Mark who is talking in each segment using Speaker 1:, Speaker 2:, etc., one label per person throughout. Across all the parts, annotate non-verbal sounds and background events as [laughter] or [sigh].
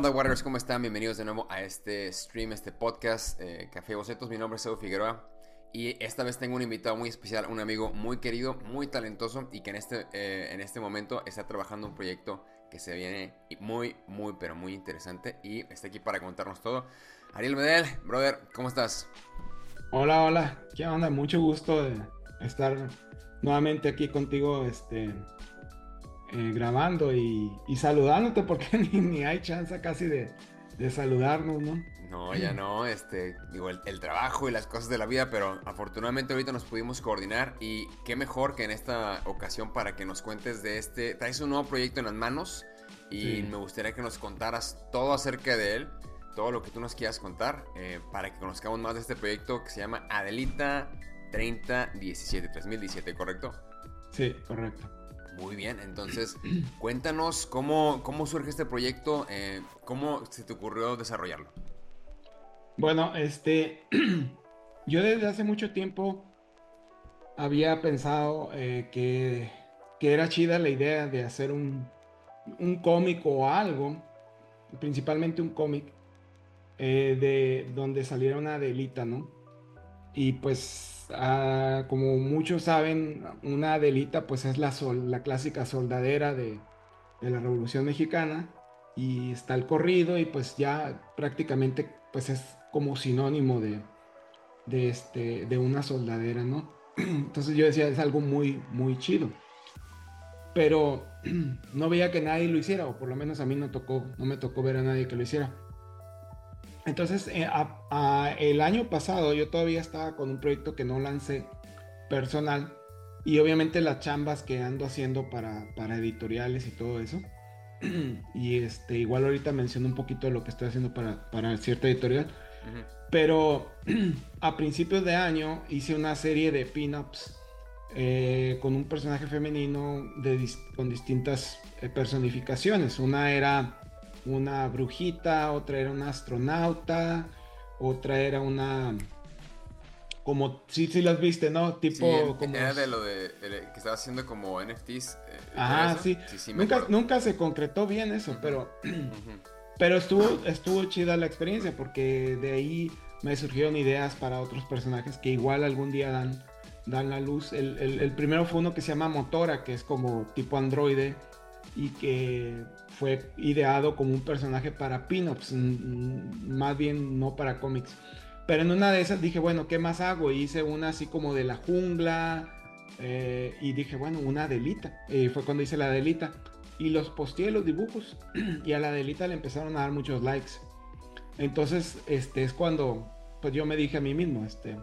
Speaker 1: onda, Warriors? ¿Cómo están? Bienvenidos de nuevo a este stream, este podcast, eh, Café Bocetos. Mi nombre es Edu Figueroa y esta vez tengo un invitado muy especial, un amigo muy querido, muy talentoso y que en este, eh, en este momento está trabajando un proyecto que se viene muy, muy, pero muy interesante y está aquí para contarnos todo. Ariel Medel, brother, ¿cómo estás?
Speaker 2: Hola, hola, ¿qué onda? Mucho gusto de estar nuevamente aquí contigo, este, eh, grabando y, saludándote porque [laughs] ni, hay chance casi de, saludarnos, ¿no?
Speaker 1: No, ya no, este, digo, el, trabajo y las cosas de la vida, pero afortunadamente ahorita nos pudimos coordinar y qué mejor que en esta ocasión para que nos cuentes de este, traes un nuevo proyecto en las manos y me gustaría que nos contaras todo acerca de él, todo lo que tú nos quieras contar, eh, para que conozcamos más de este proyecto que se llama Adelita 3017, 3017, ¿correcto?
Speaker 2: Sí, correcto.
Speaker 1: Muy bien, entonces [clears throat] cuéntanos cómo, cómo surge este proyecto, eh, cómo se te ocurrió desarrollarlo.
Speaker 2: Bueno, este, [clears throat] yo desde hace mucho tiempo había pensado eh, que, era chida la idea de hacer un, un cómic o algo, principalmente un cómic, eh, de donde saliera una delita, ¿no? Y pues Ah, como muchos saben, una Adelita pues es la, sol, la clásica soldadera de, la Revolución Mexicana y está el corrido y pues ya prácticamente pues es como sinónimo de, de, este, de una soldadera, ¿no? [clears throat] Entonces yo decía, es algo muy, muy chido. Pero [clears throat] no veía que nadie lo hiciera, o por lo menos a mí no, tocó, no me tocó ver a nadie que lo hiciera. Entonces, eh, el año pasado yo todavía estaba con un proyecto que no lancé personal y obviamente las chambas que ando haciendo para, editoriales y todo eso. [clears throat] y este, igual ahorita menciono un poquito de lo que estoy haciendo para, para cierta editorial. Pero [clears throat] a principios de año hice una serie de pin-ups eh, con un personaje femenino con distintas eh, personificaciones. Una era una brujita, otra era una astronauta, otra era una como sí sí las viste, ¿no? Tipo
Speaker 1: como era de lo de, que estaba haciendo como NFTs.
Speaker 2: Eh, Ajá, sí. nunca, nunca se concretó bien eso, pero [clears throat] pero estuvo estuvo chida la experiencia porque de ahí me surgieron ideas para otros personajes que igual algún día dan dan la luz. El, el primero fue uno que se llama Motora, que es como tipo androide y que fue ideado como un personaje para pin-ups, más bien no para cómics. Pero en una de esas dije, bueno, ¿qué más hago? Y hice una así como de la jungla. Eh, y dije, bueno, una delita. Y fue cuando hice la delita. Y los posteé los dibujos. [clears throat] y a la delita le empezaron a dar muchos likes. Entonces, este es cuando pues yo me dije a mí mismo, este,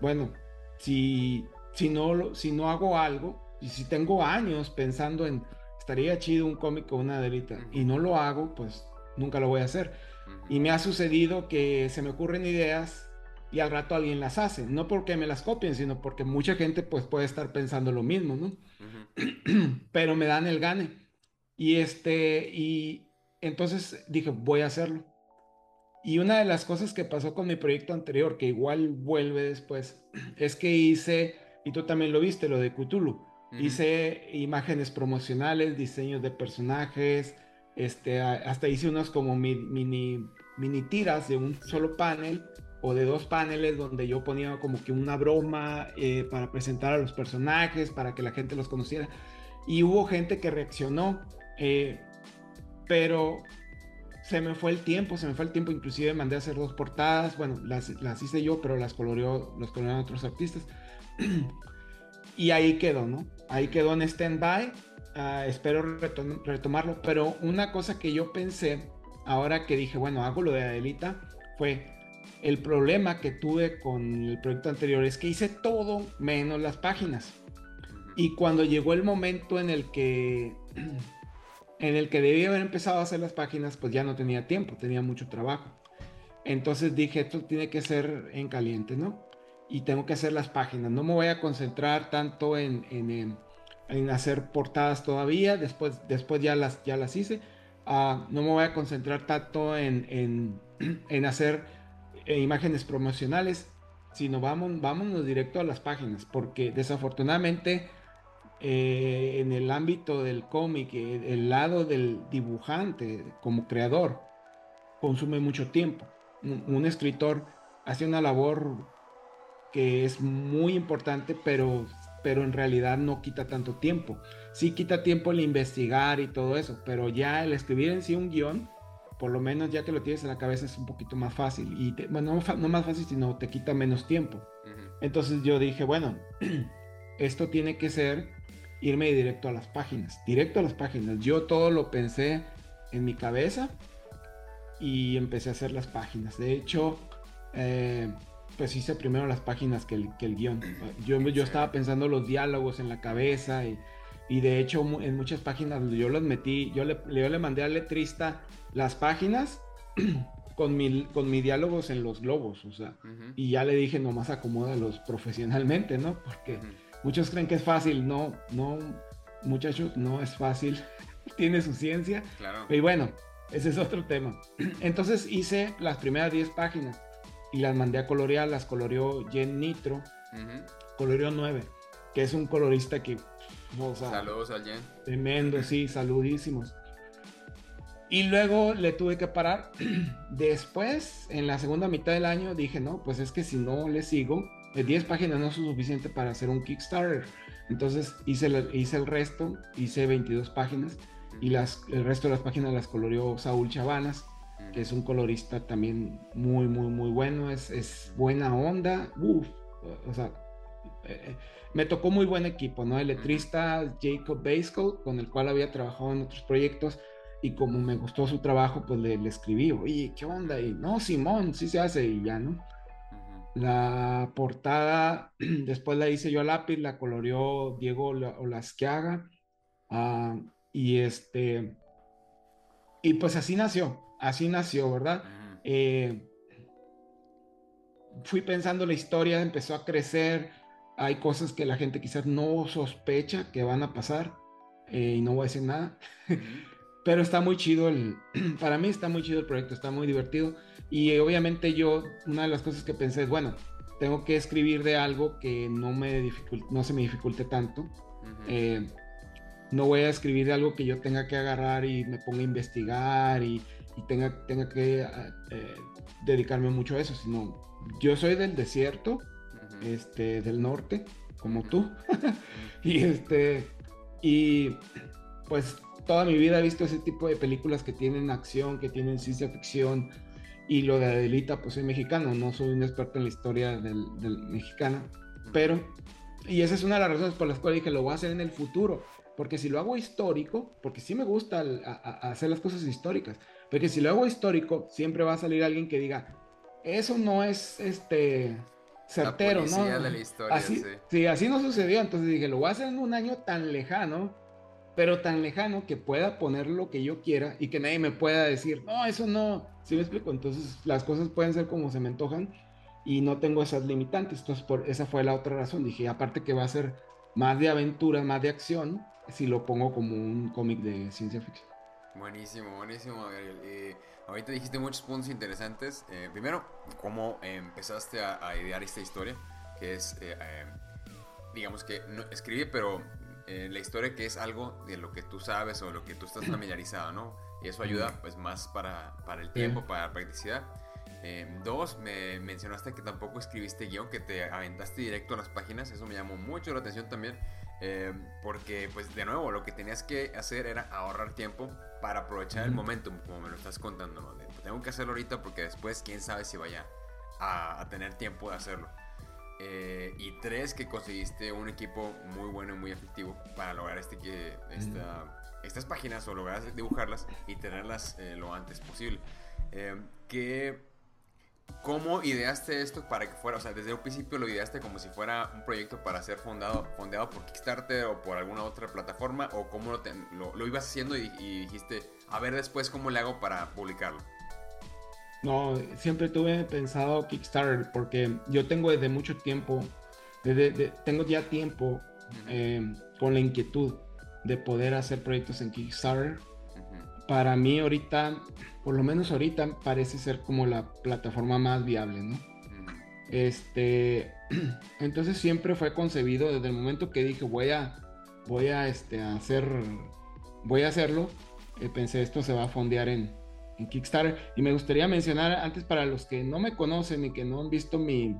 Speaker 2: bueno, si, si, no, si no hago algo, y si tengo años pensando en estaría chido un cómic con una delita y no lo hago, pues nunca lo voy a hacer. Y me ha sucedido que se me ocurren ideas y al rato alguien las hace, no porque me las copien, sino porque mucha gente pues puede estar pensando lo mismo, ¿no? [clears throat] Pero me dan el gane. Y este, y entonces dije, voy a hacerlo. Y una de las cosas que pasó con mi proyecto anterior, que igual vuelve después, [clears throat] es que hice, y tú también lo viste, lo de Cthulhu. Hice imágenes promocionales, diseños de personajes, este, hasta hice unos como mini, mini tiras de un solo panel o de dos paneles donde yo ponía como que una broma eh, para presentar a los personajes, para que la gente los conociera. Y hubo gente que reaccionó, eh, pero se me fue el tiempo, se me fue el tiempo, inclusive mandé a hacer dos portadas, bueno, las, las hice yo, pero las coloreó, los colorearon otros artistas. [clears throat] y ahí quedó, ¿no? ahí quedó en stand-by. Ah, espero retomarlo. Pero una cosa que yo pensé, ahora que dije, bueno, hago lo de Adelita, fue el problema que tuve con el proyecto anterior es que hice todo menos las páginas. Y cuando llegó el momento en el que [clears throat] en el que debía haber empezado a hacer las páginas, pues ya no tenía tiempo, tenía mucho trabajo. Entonces dije, esto tiene que ser en caliente, ¿no? Y tengo que hacer las páginas. No me voy a concentrar tanto en, en, hacer portadas todavía, después, después ya, las, ya las hice. Ah, no me voy a concentrar tanto en, [clears throat] en hacer eh, imágenes promocionales, sino vamos, vámonos directo a las páginas, porque desafortunadamente eh, en el ámbito del cómic, eh, el lado del dibujante como creador, consume mucho tiempo. Un, escritor hace una labor que es muy importante, pero, pero en realidad no quita tanto tiempo. Sí quita tiempo el investigar y todo eso, pero ya el escribir en sí un guion, por lo menos ya que lo tienes en la cabeza es un poquito más fácil. Y bueno, no, más fácil, sino te quita menos tiempo. Entonces yo dije, bueno, [clears throat] esto tiene que ser irme directo a las páginas, directo a las páginas. Yo todo lo pensé en mi cabeza y empecé a hacer las páginas. De hecho, eh, pues hice primero las páginas que el, que el guion. Yo, yo estaba pensando los diálogos en la cabeza y, y de hecho en muchas páginas yo las metí, yo le, yo le mandé al letrista las páginas [clears throat] con mi, con mis diálogos en los globos, o sea, y ya le dije nomás acomódalos profesionalmente, ¿no? Porque... Muchos creen que es fácil, no, no, muchachos, no es fácil, [laughs] tiene su ciencia. Claro. Y bueno, ese es otro tema. [clears throat] Entonces hice las primeras 10 páginas y las mandé a colorear, las coloreó Jen Nitro, coloreó 9, que es un colorista que...
Speaker 1: Saludos a Jen.
Speaker 2: Tremendo, sí, saludísimos. Y luego le tuve que parar. [clears throat] Después, en la segunda mitad del año, dije, no, pues es que si no le sigo, 10 páginas no son suficiente para hacer un Kickstarter. Entonces hice, el, hice el resto, hice 22 páginas y las, el resto de las páginas las coloreó Saúl Chavanas, que es un colorista también muy, muy, muy bueno, es, es buena onda. Uf, o sea, eh, eh, me tocó muy buen equipo, ¿no? El letrista Jacob Basco, con el cual había trabajado en otros proyectos. Y como me gustó su trabajo, pues le, le escribí, oye, ¿qué onda? Y no, Simón, sí se hace, y ya, ¿no? La portada, [clears throat] después la hice yo a lápiz, la coloreó Diego Olasquiaga. Uh, y este. Y pues así nació, así nació, ¿verdad? Eh, fui pensando la historia, empezó a crecer. Hay cosas que la gente quizás no sospecha que van a pasar. Eh, y no voy a decir nada. [laughs] Pero está muy chido el. [clears throat] Para mí está muy chido el proyecto, está muy divertido. Y obviamente yo, una de las cosas que pensé es, bueno, tengo que escribir de algo que no, me no se me dificulte tanto. Eh, no voy a escribir de algo que yo tenga que agarrar y me ponga a investigar y, tenga, tenga que eh, dedicarme mucho a eso, sino yo soy del desierto, este, del norte, como tú, [laughs] y este, y pues toda mi vida he visto ese tipo de películas que tienen acción, que tienen ciencia ficción, y lo de Adelita, pues soy mexicano, no soy un experto en la historia del, mexicana, pero, y esa es una de las razones por las cuales dije, lo voy a hacer en el futuro, porque si lo hago histórico, porque sí me gusta hacer las cosas históricas, porque si lo hago histórico, siempre va a salir alguien que diga, eso no es este certero, ¿no?
Speaker 1: De la historia,
Speaker 2: así,
Speaker 1: sí.
Speaker 2: sí, así no sucedió, entonces dije, lo voy a hacer en un año tan lejano, pero tan lejano que pueda poner lo que yo quiera y que nadie me pueda decir, no, eso no, ¿Sí me explico? Entonces las cosas pueden ser como se me antojan y no tengo esas limitantes. Entonces por, esa fue la otra razón. Dije, aparte que va a ser más de aventura, más de acción, si lo pongo como un cómic de ciencia ficción.
Speaker 1: Buenísimo, buenísimo, Gabriel. Eh, ahorita dijiste muchos puntos interesantes. Eh, primero, cómo empezaste a, idear esta historia, que es, eh, digamos que no, escribí, pero la historia que es algo de lo que tú sabes o lo que tú estás [clears throat] familiarizado, ¿no? y eso ayuda pues más para, para el tiempo, para la practicidad. Dos, me mencionaste que tampoco escribiste guion, que te aventaste directo a las páginas, eso me llamó mucho la atención también, porque pues de nuevo lo que tenías que hacer era ahorrar tiempo para aprovechar el momentum, como me lo estás contando, ¿no? tengo que hacerlo ahorita porque después quién sabe si vaya a, a tener tiempo de hacerlo. Eh, y tres, que conseguiste un equipo muy bueno y muy efectivo para lograr este, que, esta, estas páginas o lograr dibujarlas y tenerlas eh, lo antes posible. Eh, ¿Cómo ideaste esto para que fuera, o sea, desde un principio lo ideaste como si fuera un proyecto para ser fundado, fondeado por Kickstarter o por alguna otra plataforma o cómo lo, lo, ibas haciendo y, dijiste, a ver después cómo le hago para publicarlo?
Speaker 2: No, siempre tuve pensado Kickstarter porque yo tengo desde mucho tiempo, desde, tengo ya tiempo eh, con la inquietud de poder hacer proyectos en Kickstarter. Para mí ahorita, por lo menos ahorita, parece ser como la plataforma más viable, ¿no? Este, [clears throat] entonces siempre fue concebido desde el momento que dije voy a, voy a, este, hacer, voy a hacerlo. Eh, pensé, esto se va a fondear en, Kickstarter. Y me gustaría mencionar antes para los que no me conocen y que no han visto mi,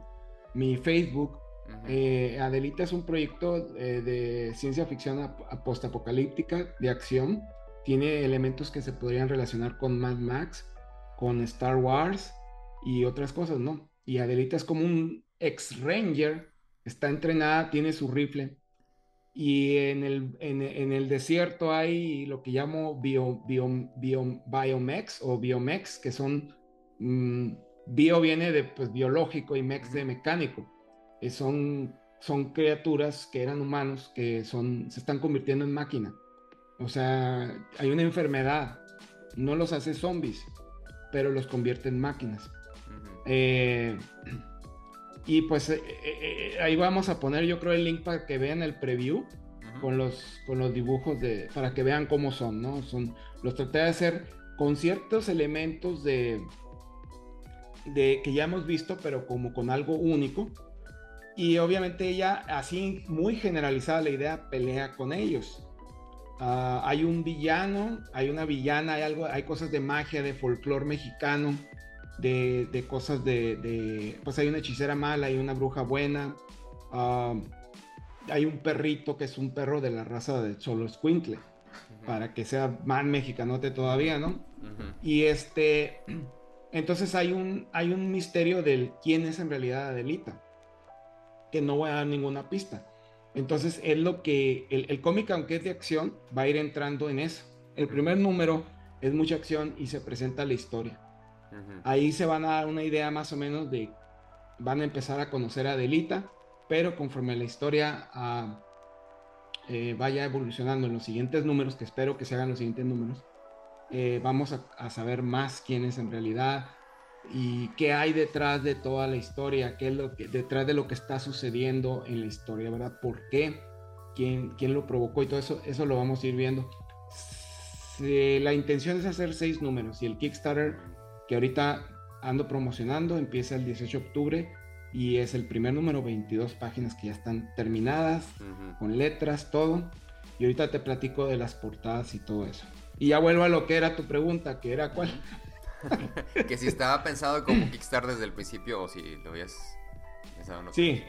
Speaker 2: mi Facebook, eh, Adelita es un proyecto eh, de ciencia ficción postapocalíptica, de acción. Tiene elementos que se podrían relacionar con Mad Max, con Star Wars y otras cosas, ¿no? Y Adelita es como un ex-ranger, está entrenada, tiene su rifle. Y en el, en, el desierto hay lo que llamo bio, bio, bio, biomex o biomex, que son, mm, bio viene de pues, biológico y mex de mecánico eh, son, son criaturas que eran humanos que son, se están convirtiendo en máquina. O sea, hay una enfermedad, no los hace zombies, pero los convierte en máquinas. Eh, y pues eh, ahí vamos a poner yo creo el link para que vean el preview con, los, con los dibujos de, para que vean cómo son, ¿no? Son, los traté de hacer con ciertos elementos de, de que ya hemos visto, pero como con algo único. Y obviamente ella, así muy generalizada la idea, pelea con ellos. Ah, hay un villano, hay una villana, hay algo, hay cosas de magia, de folclore mexicano, de, cosas de, pues hay una hechicera mala, hay una bruja buena, ah, hay un perrito que es un perro de la raza de Cholo Squinkle, para que sea más mexicanote todavía, ¿no? Y este, entonces hay un, hay un misterio del quién es en realidad Adelita que no voy a dar ninguna pista. Entonces es lo que el, cómic, aunque es de acción, va a ir entrando en eso. El primer número es mucha acción y se presenta la historia. Ahí se van a dar una idea más o menos de, van a empezar a conocer a Adelita, pero conforme la historia ah, eh, vaya evolucionando en los siguientes números, que espero que se hagan los siguientes números, eh, vamos a, a, saber más quién es en realidad, y qué hay detrás de toda la historia, qué es lo que detrás de lo que está sucediendo en la historia, ¿verdad? ¿Por qué? ¿Quién, quién lo provocó? Y todo eso, eso lo vamos a ir viendo. la intención es hacer seis números y el Kickstarter que ahorita ando promocionando empieza el 18 de octubre y es el primer número, 22 páginas que ya están terminadas, con letras, todo. Y ahorita te platico de las portadas y todo eso. Y ya vuelvo a lo que era tu pregunta, que era cuál. [laughs]
Speaker 1: que si estaba pensado como Kickstarter desde el principio o si lo habías
Speaker 2: pensado no. Sí.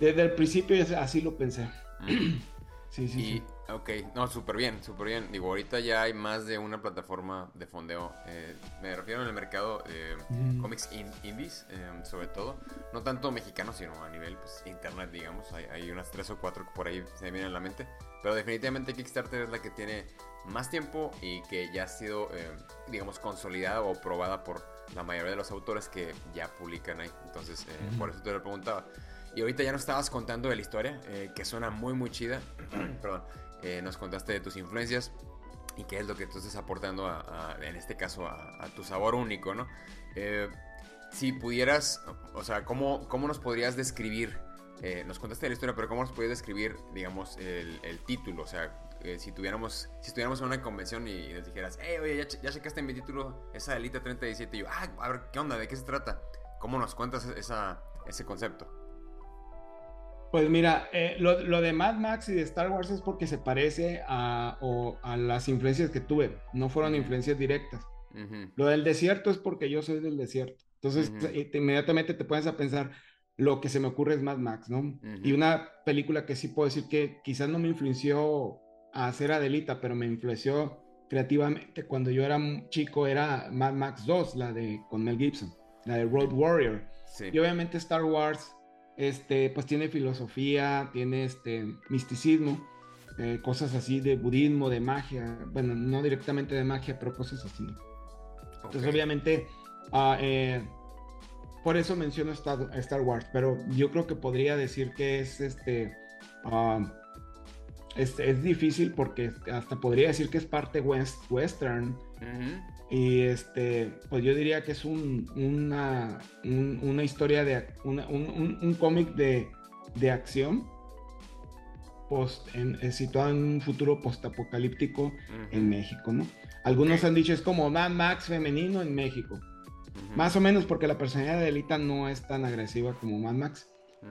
Speaker 2: Desde el principio así lo pensé.
Speaker 1: Mm. sí, sí, sí. Ok, no, súper bien, súper bien. Digo, ahorita ya hay más de una plataforma de fondeo. Eh, me refiero en el mercado mm. cómics indies, em, sobre todo. No tanto mexicanos, sino a nivel pues, internet, digamos. Hay, hay, unas tres o cuatro que por ahí se me vienen a la mente. Pero definitivamente Kickstarter es la que tiene más tiempo y que ya ha sido, eh, digamos, consolidada o probada por la mayoría de los autores que ya publican ahí. Entonces, eh, por eso te lo preguntaba. Y ahorita ya nos estabas contando de la historia, eh, que suena muy, muy chida. [clears throat] Perdón. nos contaste de tus influencias y qué es lo que tú estás aportando, a, en este caso, a, tu sabor único, ¿no? si pudieras, o sea, ¿cómo, cómo nos podrías describir? Nos contaste la historia, pero ¿cómo nos podrías describir, digamos, el, el título? O sea, eh, si tuviéramos si estuviéramos en una convención y nos dijeras, hey, oye, ya, ya checaste en mi título esa Elite 37 y yo, ah, a ver, ¿qué onda? ¿De qué se trata? ¿Cómo nos cuentas esa, ese concepto?
Speaker 2: Pues mira, eh, lo, de Mad Max y de Star Wars es porque se parece a, a las influencias que tuve, no fueron influencias directas. Lo del desierto es porque yo soy del desierto. Entonces, inmediatamente te pones a pensar, lo que se me ocurre es Mad Max, ¿no? Y una película que sí puedo decir que quizás no me influenció a hacer Adelita, pero me influenció creativamente cuando yo era chico era Mad Max 2, la de con Mel Gibson, la de Road Warrior. Y obviamente Star Wars este pues tiene filosofía, tiene este misticismo, eh, cosas así de budismo, de magia, bueno, no directamente de magia, pero cosas así. Entonces obviamente eh, por eso menciono Star, Star, Wars, pero yo creo que podría decir que es este ah, es, es, difícil porque hasta podría decir que es parte west, western. Y este, pues yo diría que es un, una, una historia de un, un, cómic de, de, acción post, en, eh, situado en un futuro postapocalíptico en México, ¿no? Algunos han dicho es como Mad Max femenino en México. Más o menos porque la personalidad de Elita no es tan agresiva como Mad Max.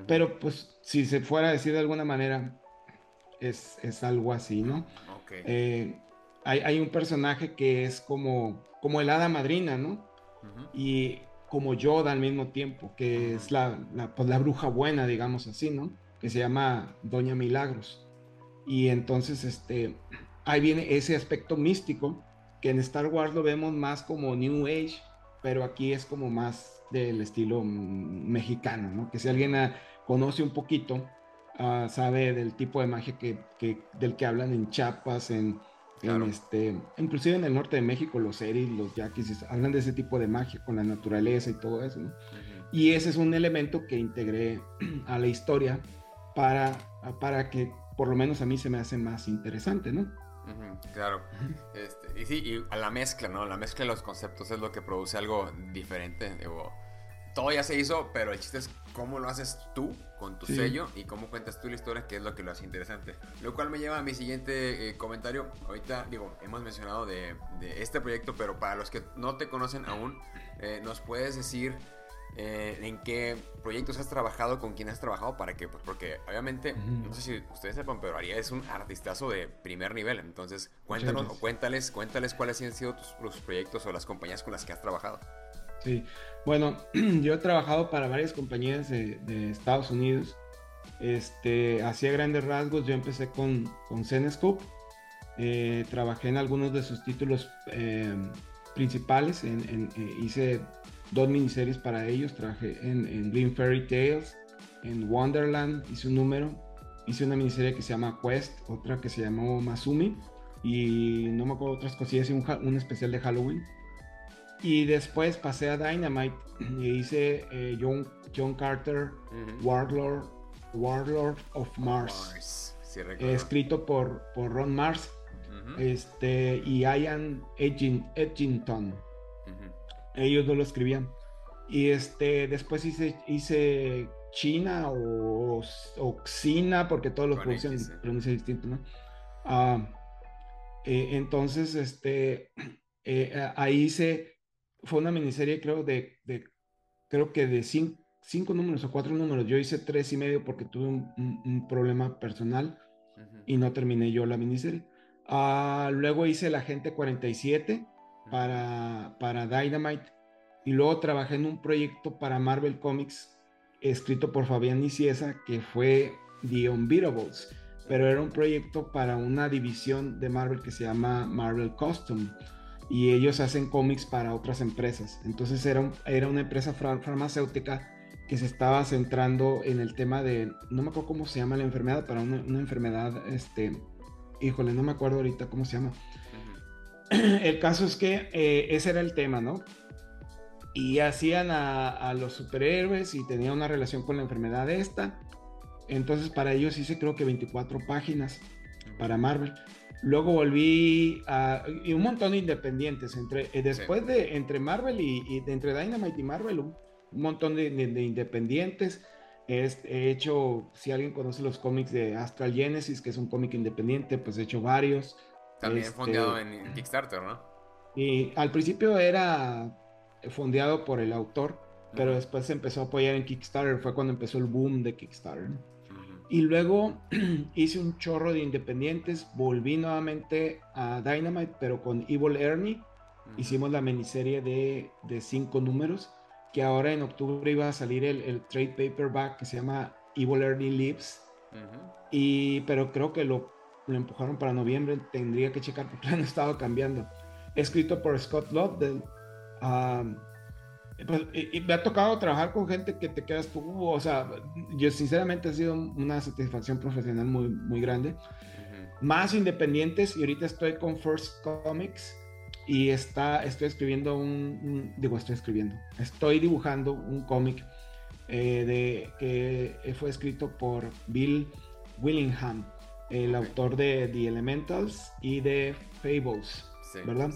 Speaker 2: Pero pues si se fuera a decir de alguna manera, es, es algo así, ¿no? Eh, hay, hay, un personaje que es como, como el hada madrina, ¿no? Y como Yoda al mismo tiempo, que es la, la, pues, la bruja buena, digamos así, ¿no? Que se llama Doña Milagros. Y entonces, este, ahí viene ese aspecto místico, que en Star Wars lo vemos más como New Age, pero aquí es como más del estilo mexicano, ¿no? Que si alguien conoce un poquito, ah, sabe del tipo de magia que, del que hablan en Chiapas, en, este, inclusive en el norte de México, los seris, los yaquis, hablan de ese tipo de magia con la naturaleza y todo eso, ¿no? Y ese es un elemento que integré [clears throat] a la historia para, para que por lo menos a mí se me hace más interesante, ¿no?
Speaker 1: Claro. [laughs] Este, y sí, y a la mezcla, ¿no? La mezcla de los conceptos es lo que produce algo diferente. Digo, todo ya se hizo, pero el chiste es cómo lo haces tú con tu sello y cómo cuentas tú la historia, que es lo que lo hace interesante. Lo cual me lleva a mi siguiente eh, comentario. Ahorita, digo, hemos mencionado de, este proyecto, pero para los que no te conocen aún, eh, ¿nos puedes decir eh, en qué proyectos has trabajado, con quién has trabajado, para qué? Pues porque obviamente, no sé si ustedes sepan, pero Aria es un artistazo de primer nivel. Entonces, cuéntanos o cuéntales, cuéntales cuáles han sido tus, los proyectos o las compañías con las que has trabajado.
Speaker 2: Sí, bueno, [clears throat] yo he trabajado para varias compañías de, Estados Unidos. Este, hacía grandes rasgos, yo empecé con, con. Eh, trabajé en algunos de sus títulos eh, principales. hice dos miniseries para ellos. Trabajé en, en Green Fairy Tales, en Wonderland, hice un número. Hice una miniserie que se llama Quest, otra que se llamó Masumi. Y no me acuerdo otras cosillas, hice un, especial de Halloween. Y después pasé a Dynamite y hice eh, John, John Carter, Warlord, Warlord of Mars. escrito por, por Ron Mars este, y Ian Edgington ellos no lo escribían. Y este, después hice, hice China o Oxina, porque todos los pronuncian, distinto, ¿no? Ah, eh, entonces, este, eh, ahí hice, fue una miniserie creo de, creo que de cinco, números o cuatro números. Yo hice tres y medio porque tuve un, problema personal y no terminé yo la miniserie. Ah, luego hice La Gente 47, para, para Dynamite. Y luego trabajé en un proyecto para Marvel Comics escrito por Fabián Niciesa que fue The Unbeatables, pero era un proyecto para una división de Marvel que se llama Marvel Custom y ellos hacen cómics para otras empresas. Entonces era, era una empresa farmacéutica que se estaba centrando en el tema de, no me acuerdo cómo se llama la enfermedad, para una, una enfermedad, este, híjole, no me acuerdo ahorita cómo se llama, [clears throat] el caso es que eh, ese era el tema, ¿no? Y hacían a, los superhéroes y tenía una relación con la enfermedad esta. Entonces para ellos hice creo que 24 páginas para Marvel. Luego volví a y un montón de independientes entre eh, después de entre Marvel y, entre Dynamite y Marvel un, montón de, independientes. He, hecho si alguien conoce los cómics de Astral Genesis que es un cómic independiente pues he hecho varios.
Speaker 1: También este, fondeado en Kickstarter, ¿no?
Speaker 2: Y al principio era fondeado por el autor, pero después se empezó a apoyar en Kickstarter, fue cuando empezó el boom de Kickstarter. Y luego [clears throat] hice un chorro de independientes, volví nuevamente a Dynamite, pero con Evil Ernie. Hicimos la miniserie de, de, cinco números, que ahora en octubre iba a salir el, el trade paperback que se llama Evil Ernie Lives. Y, pero creo que lo lo empujaron para noviembre, tendría que checar porque [laughs] han estado cambiando. Escrito por Scott Lobdell. Pues, y, me ha tocado trabajar con gente que te quedas tú, o sea, yo sinceramente ha sido una satisfacción profesional muy, muy grande. Más independientes y ahorita estoy con First Comics y está, estoy escribiendo un, digo, estoy escribiendo, estoy dibujando un cómic eh, de, que fue escrito por Bill Willingham el autor de The Elementals y de Fables, ¿verdad?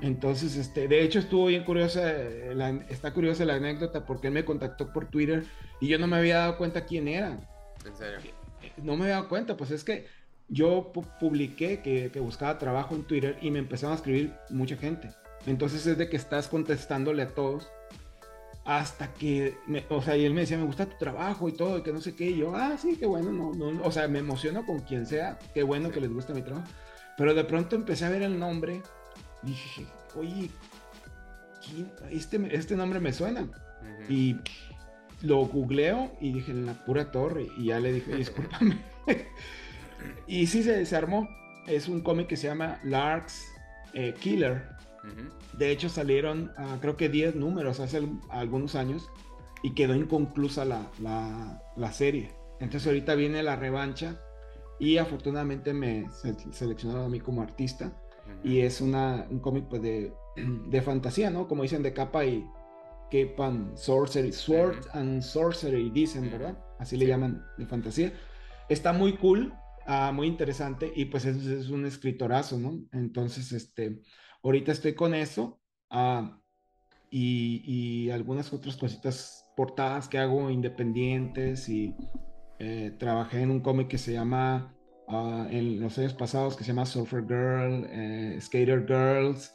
Speaker 2: Entonces, este, de hecho estuvo bien curiosa, eh, está curiosa la anécdota porque él me contactó por Twitter y yo no me había dado cuenta quién era.
Speaker 1: ¿En serio?
Speaker 2: Eh, no me había dado cuenta, pues es que yo publiqué que, que, buscaba trabajo en Twitter y me empezaron a escribir mucha gente. Entonces es de que estás contestándole a todos hasta que, o sea, y él me decía, me gusta tu trabajo y todo, y que no sé qué, y yo, ah, sí, qué bueno, no, no, o sea, me emociono con quien sea, qué bueno que les gusta mi trabajo. Pero de pronto empecé a ver el nombre, y dije, oye, este, este nombre me suena. Y lo googleo y dije, en la pura torre, y ya le dije, discúlpame. [laughs] y sí, se, se armó. Es un cómic que se llama Lark's eh, Killer de hecho, salieron ah, creo que 10 números hace algunos años y quedó inconclusa la, la, serie. Entonces ahorita viene la revancha y afortunadamente me seleccionaron a mí como artista y es una, un cómic pues, de, de, fantasía, ¿no? Como dicen, de capa y pan sorcery, sword and sorcery, dicen, ¿verdad? Así le llaman de fantasía. Está muy cool, ah, muy interesante y pues es, es, un escritorazo, ¿no? Entonces, este, Ahorita estoy con eso ah, y, algunas otras cositas portadas que hago independientes y eh, trabajé en un cómic que se llama, ah, en los años pasados, que se llama Surfer Girl, eh, Skater Girls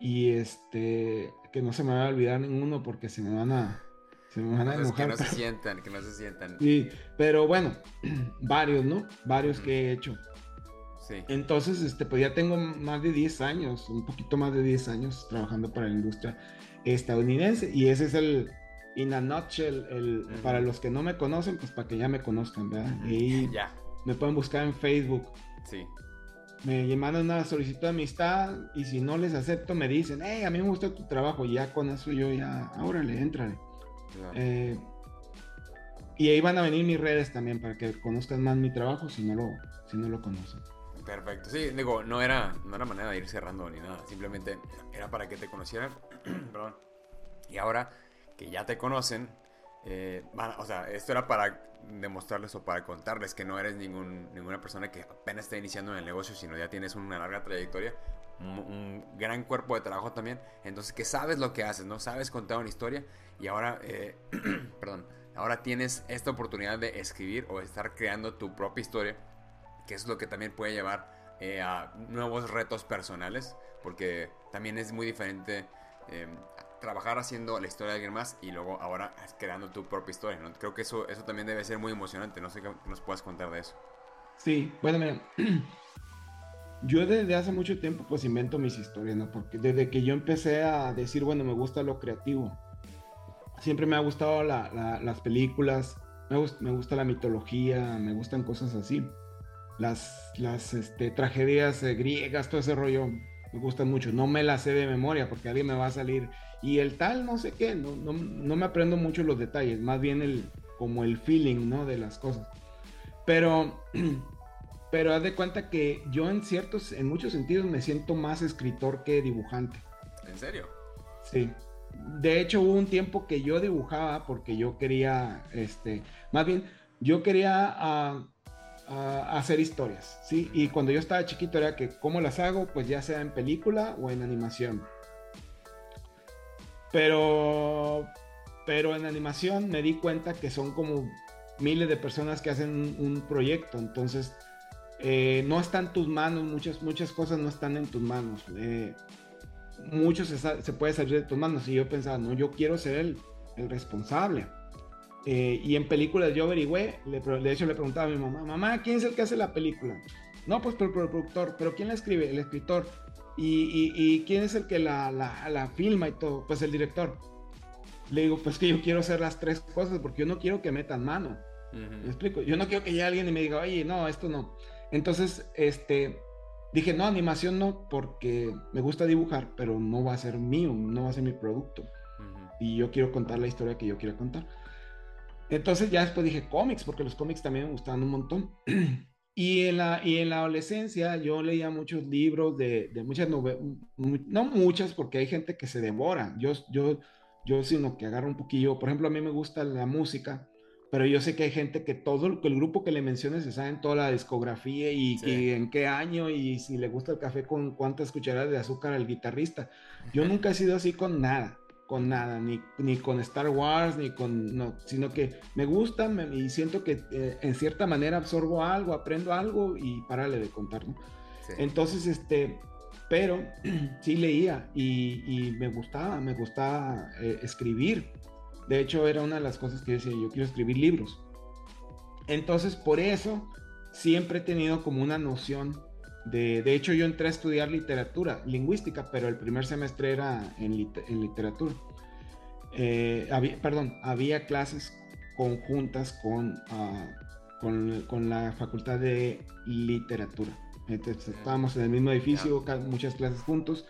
Speaker 2: y este, que no se me va a olvidar ninguno porque se me van a... Se me van a enojar.
Speaker 1: Que no se sientan, que no se sientan.
Speaker 2: Sí, pero bueno, [clears throat] varios, ¿no? Varios que he hecho. Entonces, este, pues ya tengo más de 10 años, un poquito más de 10 años trabajando para la industria estadounidense y ese es el, in a nutshell, el, para los que no me conocen, pues para que ya me conozcan, ¿verdad? Y ya. me pueden buscar en Facebook. Sí. Me mandan una solicitud de amistad y si no les acepto me dicen, hey, a mí me gusta tu trabajo, y ya con eso yo ya, órale, éntrale. Eh, y ahí van a venir mis redes también para que conozcan más mi trabajo si no lo, si no lo conocen.
Speaker 1: Perfecto. Sí, digo, no era, no era manera de ir cerrando ni nada. Simplemente era para que te conocieran. [clears throat] Perdón. Y ahora que ya te conocen, eh, o sea, esto era para demostrarles o para contarles que no eres ningún, ninguna persona que apenas está iniciando en el negocio, sino ya tienes una larga trayectoria, un, gran cuerpo de trabajo también. Entonces, que sabes lo que haces, ¿no? Sabes contar una historia y ahora, eh, [clears throat] perdón, ahora tienes esta oportunidad de escribir o estar creando tu propia historia que es lo que también puede llevar eh, a nuevos retos personales, porque también es muy diferente em, trabajar haciendo la historia de alguien más y luego ahora creando tu propia historia. Creo que eso, eso también debe ser muy emocionante, no sé qué nos puedas contar de eso.
Speaker 2: Sí, bueno, mira, [clears throat] yo desde hace mucho tiempo pues invento mis historias, ¿no? Porque desde que yo empecé a decir, bueno, me gusta lo creativo, siempre me ha gustado las películas, me gusta la mitología, me gustan cosas así las, las este, tragedias eh, griegas, todo ese rollo, me gustan mucho. No me las sé de memoria porque alguien me va a salir y el tal, no sé qué, no, no, no me aprendo mucho los detalles, más bien el, como el feeling, ¿no? De las cosas. Pero, [clears throat] pero haz de cuenta que yo en ciertos, en muchos sentidos me siento más escritor que dibujante.
Speaker 1: ¿En serio?
Speaker 2: Sí. De hecho, hubo un tiempo que yo dibujaba porque yo quería, este, más bien, yo quería uh, hacer historias, ¿sí? Y cuando yo estaba chiquito era que, ¿cómo las hago? Pues ya sea en película o en animación. Pero, pero en animación me di cuenta que son como miles de personas que hacen un, proyecto, entonces eh, no está en tus manos, muchas, muchas cosas no están en tus manos. Eh, mucho se, se, puede salir de tus manos y yo pensaba, no, yo quiero ser el responsable. Eh, y en películas yo averigüé, de hecho le preguntaba a mi mamá, mamá, ¿quién es el que hace la película? No, pues pero, el productor, pero ¿quién la escribe? El escritor. ¿Y, y, quién es el que la, la, la, filma y todo? Pues el director. Le digo, pues que yo quiero hacer las tres cosas porque yo no quiero que metan mano. ¿Me explico? Yo no quiero que llegue alguien y me diga, oye, no, esto no. Entonces, este, dije, no, animación no, porque me gusta dibujar, pero no va a ser mío, no va a ser mi producto. Y yo quiero contar la historia que yo quiero contar. Entonces ya después dije cómics, porque los cómics también me gustaban un montón. [clears throat] y, en la, y en la adolescencia yo leía muchos libros de, de muchas novelas, no muchas, porque hay gente que se devora. Yo, yo, yo sino que agarro un poquillo. Por ejemplo, a mí me gusta la música, pero yo sé que hay gente que todo el, el grupo que le menciones se sabe en toda la discografía y, y, en qué año y si le gusta el café con cuántas cucharadas de azúcar al guitarrista. Yo [laughs] nunca he sido así con nada con nada, ni, ni, con Star Wars, ni con, no, sino que me gusta y siento que eh, en cierta manera absorbo algo, aprendo algo y párale de contar, ¿no? Entonces, este, pero [clears throat] sí leía y, y me gustaba, me gustaba eh, escribir. De hecho, era una de las cosas que yo decía, yo quiero escribir libros. Entonces, por eso, siempre he tenido como una noción de... De hecho, yo entré a estudiar literatura, lingüística, pero el primer semestre era en, literatura. Eh, había, perdón, había clases conjuntas con, ah, con, con, la facultad de literatura. Entonces, estábamos en el mismo edificio, muchas clases juntos,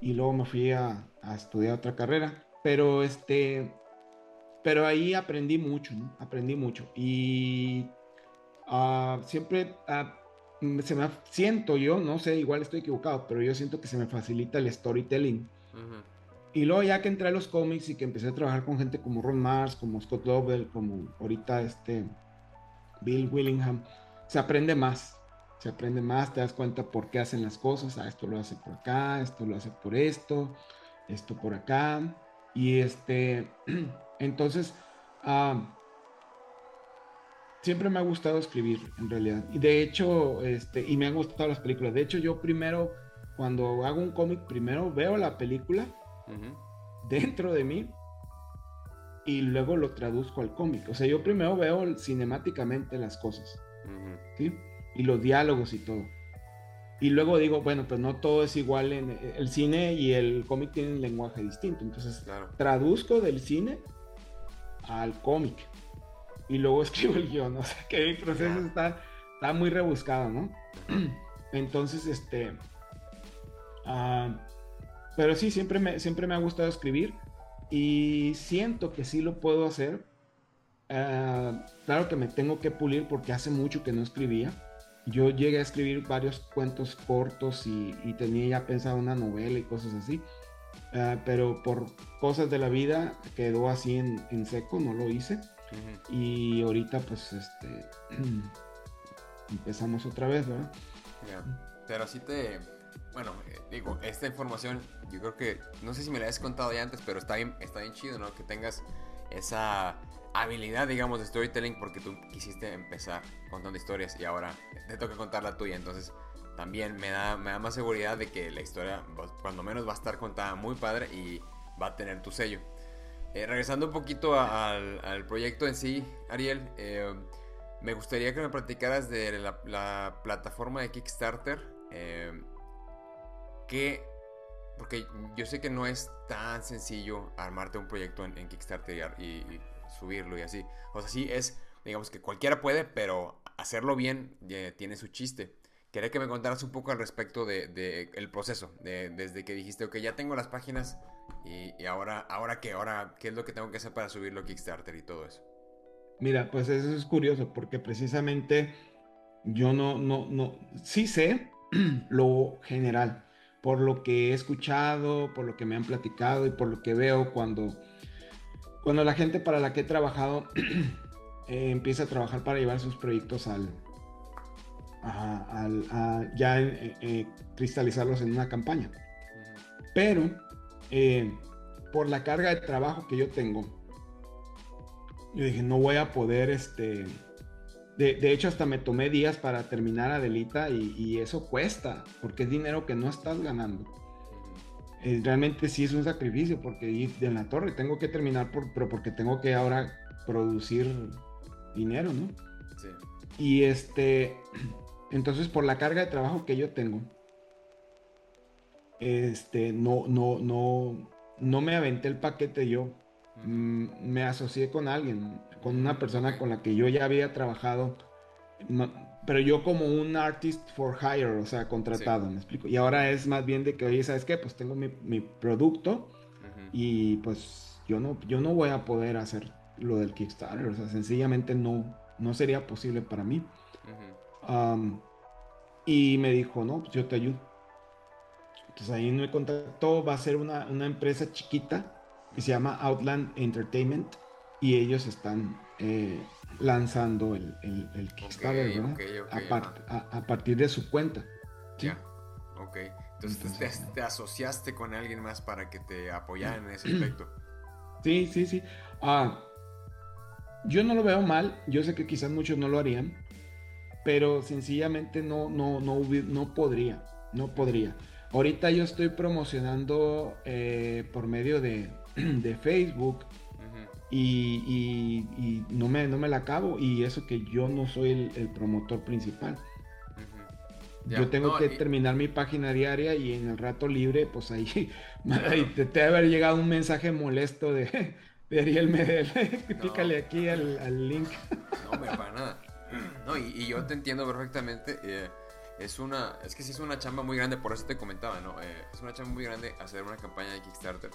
Speaker 2: y luego me fui a, a estudiar otra carrera. Pero este, pero ahí aprendí mucho, ¿no? Aprendí mucho. Y uh, siempre uh, se me siento yo, no sé, igual estoy equivocado, pero yo siento que se me facilita el storytelling. Y luego ya que entré a los cómics y que empecé a trabajar con gente como Ron Mars, como Scott Lovell, como ahorita este Bill Willingham, se aprende más. Se aprende más, te das cuenta por qué hacen las cosas. Ah, esto lo hace por acá, esto lo hace por esto, esto por acá. Y este, [clears throat] entonces, ah, siempre me ha gustado escribir, en realidad. Y de hecho, este, y me han gustado las películas. De hecho, yo primero, cuando hago un cómic, primero veo la película dentro de mí y luego lo traduzco al cómic. O sea, yo primero veo cinemáticamente las cosas, ¿sí? Y los diálogos y todo. Y luego digo, bueno, pues no todo es igual en el cine y el cómic tienen lenguaje distinto. Entonces traduzco del cine al cómic y luego [laughs] escribo el guion. O sea que el proceso está, está muy rebuscado, ¿no? [clears throat] Entonces, este... Ah, pero sí, siempre me, siempre me ha gustado escribir y siento que sí lo puedo hacer. Ah, claro que me tengo que pulir porque hace mucho que no escribía yo llegué a escribir varios cuentos cortos y, tenía ya pensado una novela y cosas así, ah, pero por cosas de la vida quedó así en, seco, no lo hice. Y ahorita pues este [clears throat] empezamos otra vez, ¿verdad?
Speaker 1: Pero así te, bueno, eh, digo, esta información yo creo que, no sé si me la has contado ya antes, pero está bien, está bien chido, ¿no? Que tengas esa habilidad, digamos, de storytelling porque tú quisiste empezar contando historias y ahora te toca contar la tuya. Entonces, también me da, me da más seguridad de que la historia, pues, cuando menos, va a estar contada muy padre y va a tener tu sello. Eh, regresando un poquito al, proyecto en sí, Ariel, eh, me gustaría que me platicaras de la, plataforma de Kickstarter. Eh, que, porque yo sé que no es tan sencillo armarte un proyecto en, Kickstarter y subirlo y así. O sea, sí es, digamos que cualquiera puede, pero hacerlo bien tiene su chiste. Quería que me contaras un poco al respecto del de, el proceso, de, desde que dijiste, ok, ya tengo las páginas y, ahora, ahora qué, ahora qué es lo que tengo que hacer para subirlo a Kickstarter y todo eso.
Speaker 2: Mira, pues eso es curioso porque precisamente yo no, no, no, sí sé [clears throat] lo general, por lo que he escuchado, por lo que me han platicado y por lo que veo cuando cuando la gente para la que he trabajado [clears throat] eh, empieza a trabajar para llevar sus proyectos al, a, ya eh, eh, cristalizarlos en una campaña. Pero por la carga de trabajo que yo tengo, yo dije, no voy a poder, este, de, hecho hasta me tomé días para terminar Adelita y, y eso cuesta, porque es dinero que no estás ganando. Eh, realmente sí es un sacrificio porque de la torre tengo que terminar, por, pero porque tengo que ahora producir dinero, ¿no? Sí. Y este, entonces por la carga de trabajo que yo tengo, este, no, no, no, no me aventé el paquete yo, mm, me asocié con alguien, con una persona con la que yo ya había trabajado pero yo como un artist for hire, o sea, contratado, me explico. Y ahora es más bien de que, oye, ¿sabes qué? Pues tengo mi, mi producto y pues yo no, yo no voy a poder hacer lo del Kickstarter, o sea, sencillamente no, no sería posible para mí. Y me dijo, no, pues yo te ayudo. Entonces ahí me contactó, va a ser una, una empresa chiquita que se llama Outland Entertainment y ellos están eh, lanzando el, el, Kickstarter, a, partir de su cuenta.
Speaker 1: Ya, ok. Entonces, te, asociaste con alguien más para que te apoyaran en ese [clears throat] aspecto.
Speaker 2: Sí, sí, sí. Ah, yo no lo veo mal, yo sé que quizás muchos no lo harían, pero sencillamente no, no, no, no podría, no podría. Ahorita yo estoy promocionando eh, por medio de, [clears throat] de Facebook y, no, me, no me la acabo y eso que yo no soy el, promotor principal. Yo tengo que terminar mi página diaria y en el rato libre, pues ahí, [laughs] te, debe haber llegado un mensaje molesto de, [laughs] de Ariel Medel. Pícale aquí al, link.
Speaker 1: No, me para nada. [clears throat] No, y, yo te entiendo perfectamente. Eh, es una, es que sí es una chamba muy grande, por eso te comentaba, ¿no? Eh, es una chamba muy grande hacer una campaña de Kickstarter.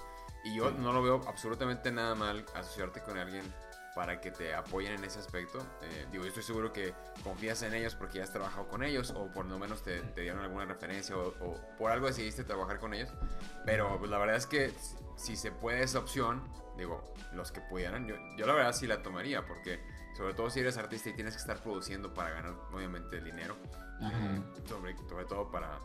Speaker 1: Y yo no lo veo absolutamente nada mal asociarte con alguien para que te apoyen en ese aspecto. Eh, digo, yo estoy seguro que confías en ellos porque ya has trabajado con ellos o por lo menos te, dieron alguna referencia o, por algo decidiste trabajar con ellos. Pero pues, la verdad es que si se puede esa opción, digo, los que pudieran, yo, yo la verdad sí la tomaría porque sobre todo si eres artista y tienes que estar produciendo para ganar obviamente dinero, eh, sobre, sobre, todo para,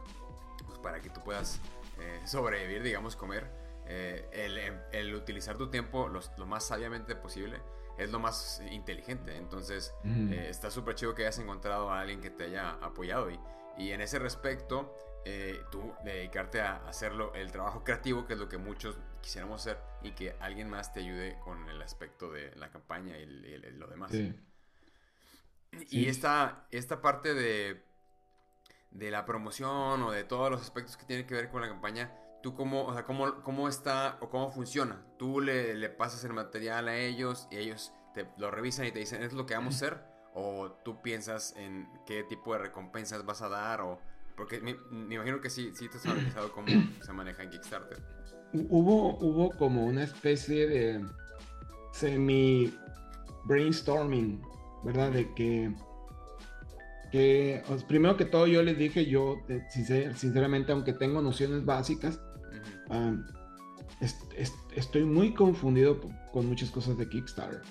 Speaker 1: pues, para que tú puedas eh, sobrevivir, digamos, comer. el, el, utilizar tu tiempo lo más sabiamente posible es lo más inteligente. Entonces, eh, está súper chido que hayas encontrado a alguien que te haya apoyado. Y, y en ese respecto, eh, tú dedicarte a hacerlo, el trabajo creativo, que es lo que muchos quisiéramos hacer, y que alguien más te ayude con el aspecto de la campaña y, lo demás. Y esta, esta parte de, de la promoción o de todos los aspectos que tienen que ver con la campaña, ¿Tú cómo, o sea, cómo, cómo está o cómo funciona? ¿Tú le, le, pasas el material a ellos y ellos te lo revisan y te dicen, es lo que vamos a hacer? ¿O tú piensas en qué tipo de recompensas vas a dar? O, porque me, imagino que sí, sí te has analizado cómo se maneja en Kickstarter.
Speaker 2: Hubo, hubo como una especie de semi brainstorming, ¿verdad? De que que primero que todo yo les dije, yo sinceramente, aunque tengo nociones básicas, Ah, estoy muy confundido con muchas cosas de Kickstarter.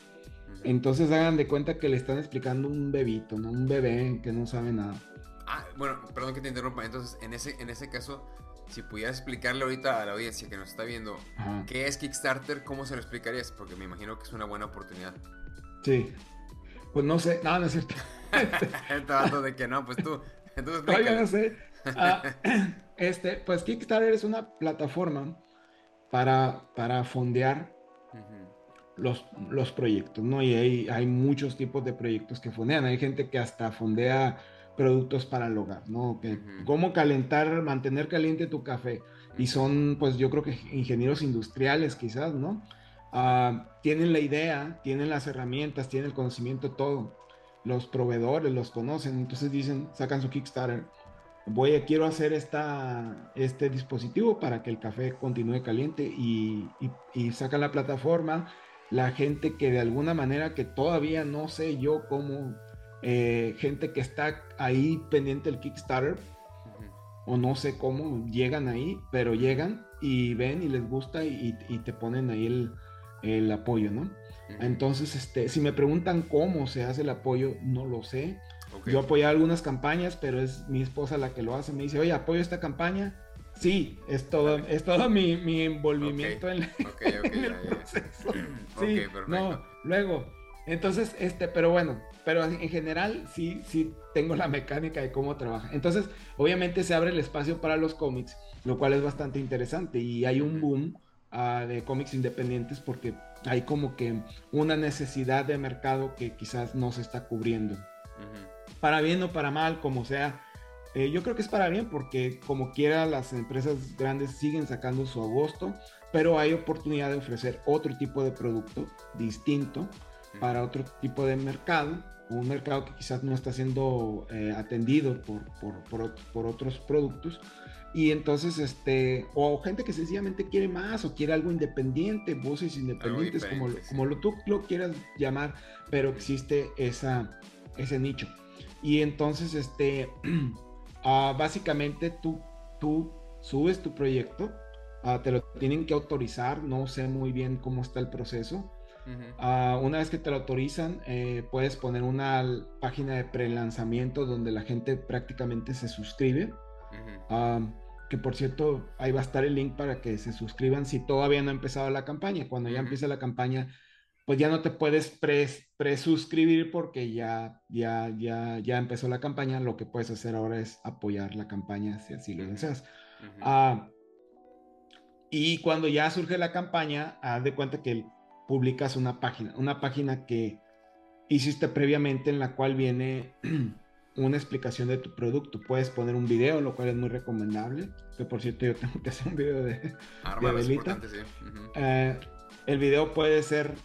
Speaker 2: Entonces hagan de cuenta que le están explicando un bebito, ¿no? Un bebé que no sabe nada.
Speaker 1: Ah, bueno, perdón que te interrumpa. Entonces, en ese, en ese caso, si pudieras explicarle ahorita a la audiencia que nos está viendo qué es Kickstarter, ¿cómo se lo explicarías? Porque me imagino que es una buena oportunidad.
Speaker 2: Sí. Pues no sé, no, no es cierto. [laughs]
Speaker 1: Este de que no, pues tú. Entonces,
Speaker 2: no sé. Ah, [clears throat] este, pues Kickstarter es una plataforma para, para fondear los, los proyectos, ¿no? Y hay, hay muchos tipos de proyectos que fondean. Hay gente que hasta fondea productos para el hogar, ¿no? Que, Cómo calentar, mantener caliente tu café. Y son, pues yo creo que ingenieros industriales quizás, ¿no? Ah, tienen la idea, tienen las herramientas, tienen el conocimiento, todo. Los proveedores los conocen, entonces dicen, sacan su Kickstarter voy a, quiero hacer esta, este dispositivo para que el café continúe caliente y, y, sacan la plataforma. La gente que de alguna manera que todavía no sé yo cómo, eh, gente que está ahí pendiente del Kickstarter, o no sé cómo llegan ahí, pero llegan y ven y les gusta y, te ponen ahí el, el apoyo, ¿no? Entonces, este, si me preguntan cómo se hace el apoyo, no lo sé. Yo apoyé algunas campañas, pero es mi esposa la que lo hace. Me dice, oye, apoyo esta campaña. Sí, es todo, es todo mi, mi envolvimiento [laughs] en, el proceso. Sí, no, luego, entonces, este, pero bueno, pero en general sí, sí tengo la mecánica de cómo trabaja. Entonces, obviamente se abre el espacio para los cómics, lo cual es bastante interesante y hay un boom uh, de cómics independientes porque hay como que una necesidad de mercado que quizás no se está cubriendo para bien o para mal, como sea. Eh, yo creo que es para bien porque como quiera las empresas grandes siguen sacando su agosto, pero hay oportunidad de ofrecer otro tipo de producto distinto para otro tipo de mercado, un mercado que quizás no está siendo eh, atendido por, por, por, otros productos. Y entonces, este, o gente que sencillamente quiere más o quiere algo independiente, voces independientes, como, como lo, tú lo quieras llamar, pero existe esa, ese nicho. Y entonces, este, [clears throat] ah, básicamente tú, tú subes tu proyecto, ah, te lo tienen que autorizar, no sé muy bien cómo está el proceso. Ah, una vez que te lo autorizan, eh, puedes poner una página de pre-lanzamiento donde la gente prácticamente se suscribe. que por cierto, ahí va a estar el link para que se suscriban si todavía no ha empezado la campaña. Cuando ya empiece la campaña, pues ya no te puedes presuscribir porque ya, ya, ya, ya empezó la campaña. Lo que puedes hacer ahora es apoyar la campaña si así lo deseas. Ah, y cuando ya surge la campaña, haz de cuenta que publicas una página, una página que hiciste previamente en la cual viene [clears throat] una explicación de tu producto. Puedes poner un video, lo cual es muy recomendable. Que por cierto, yo tengo que hacer un video de, Adelita. Eh, el video puede ser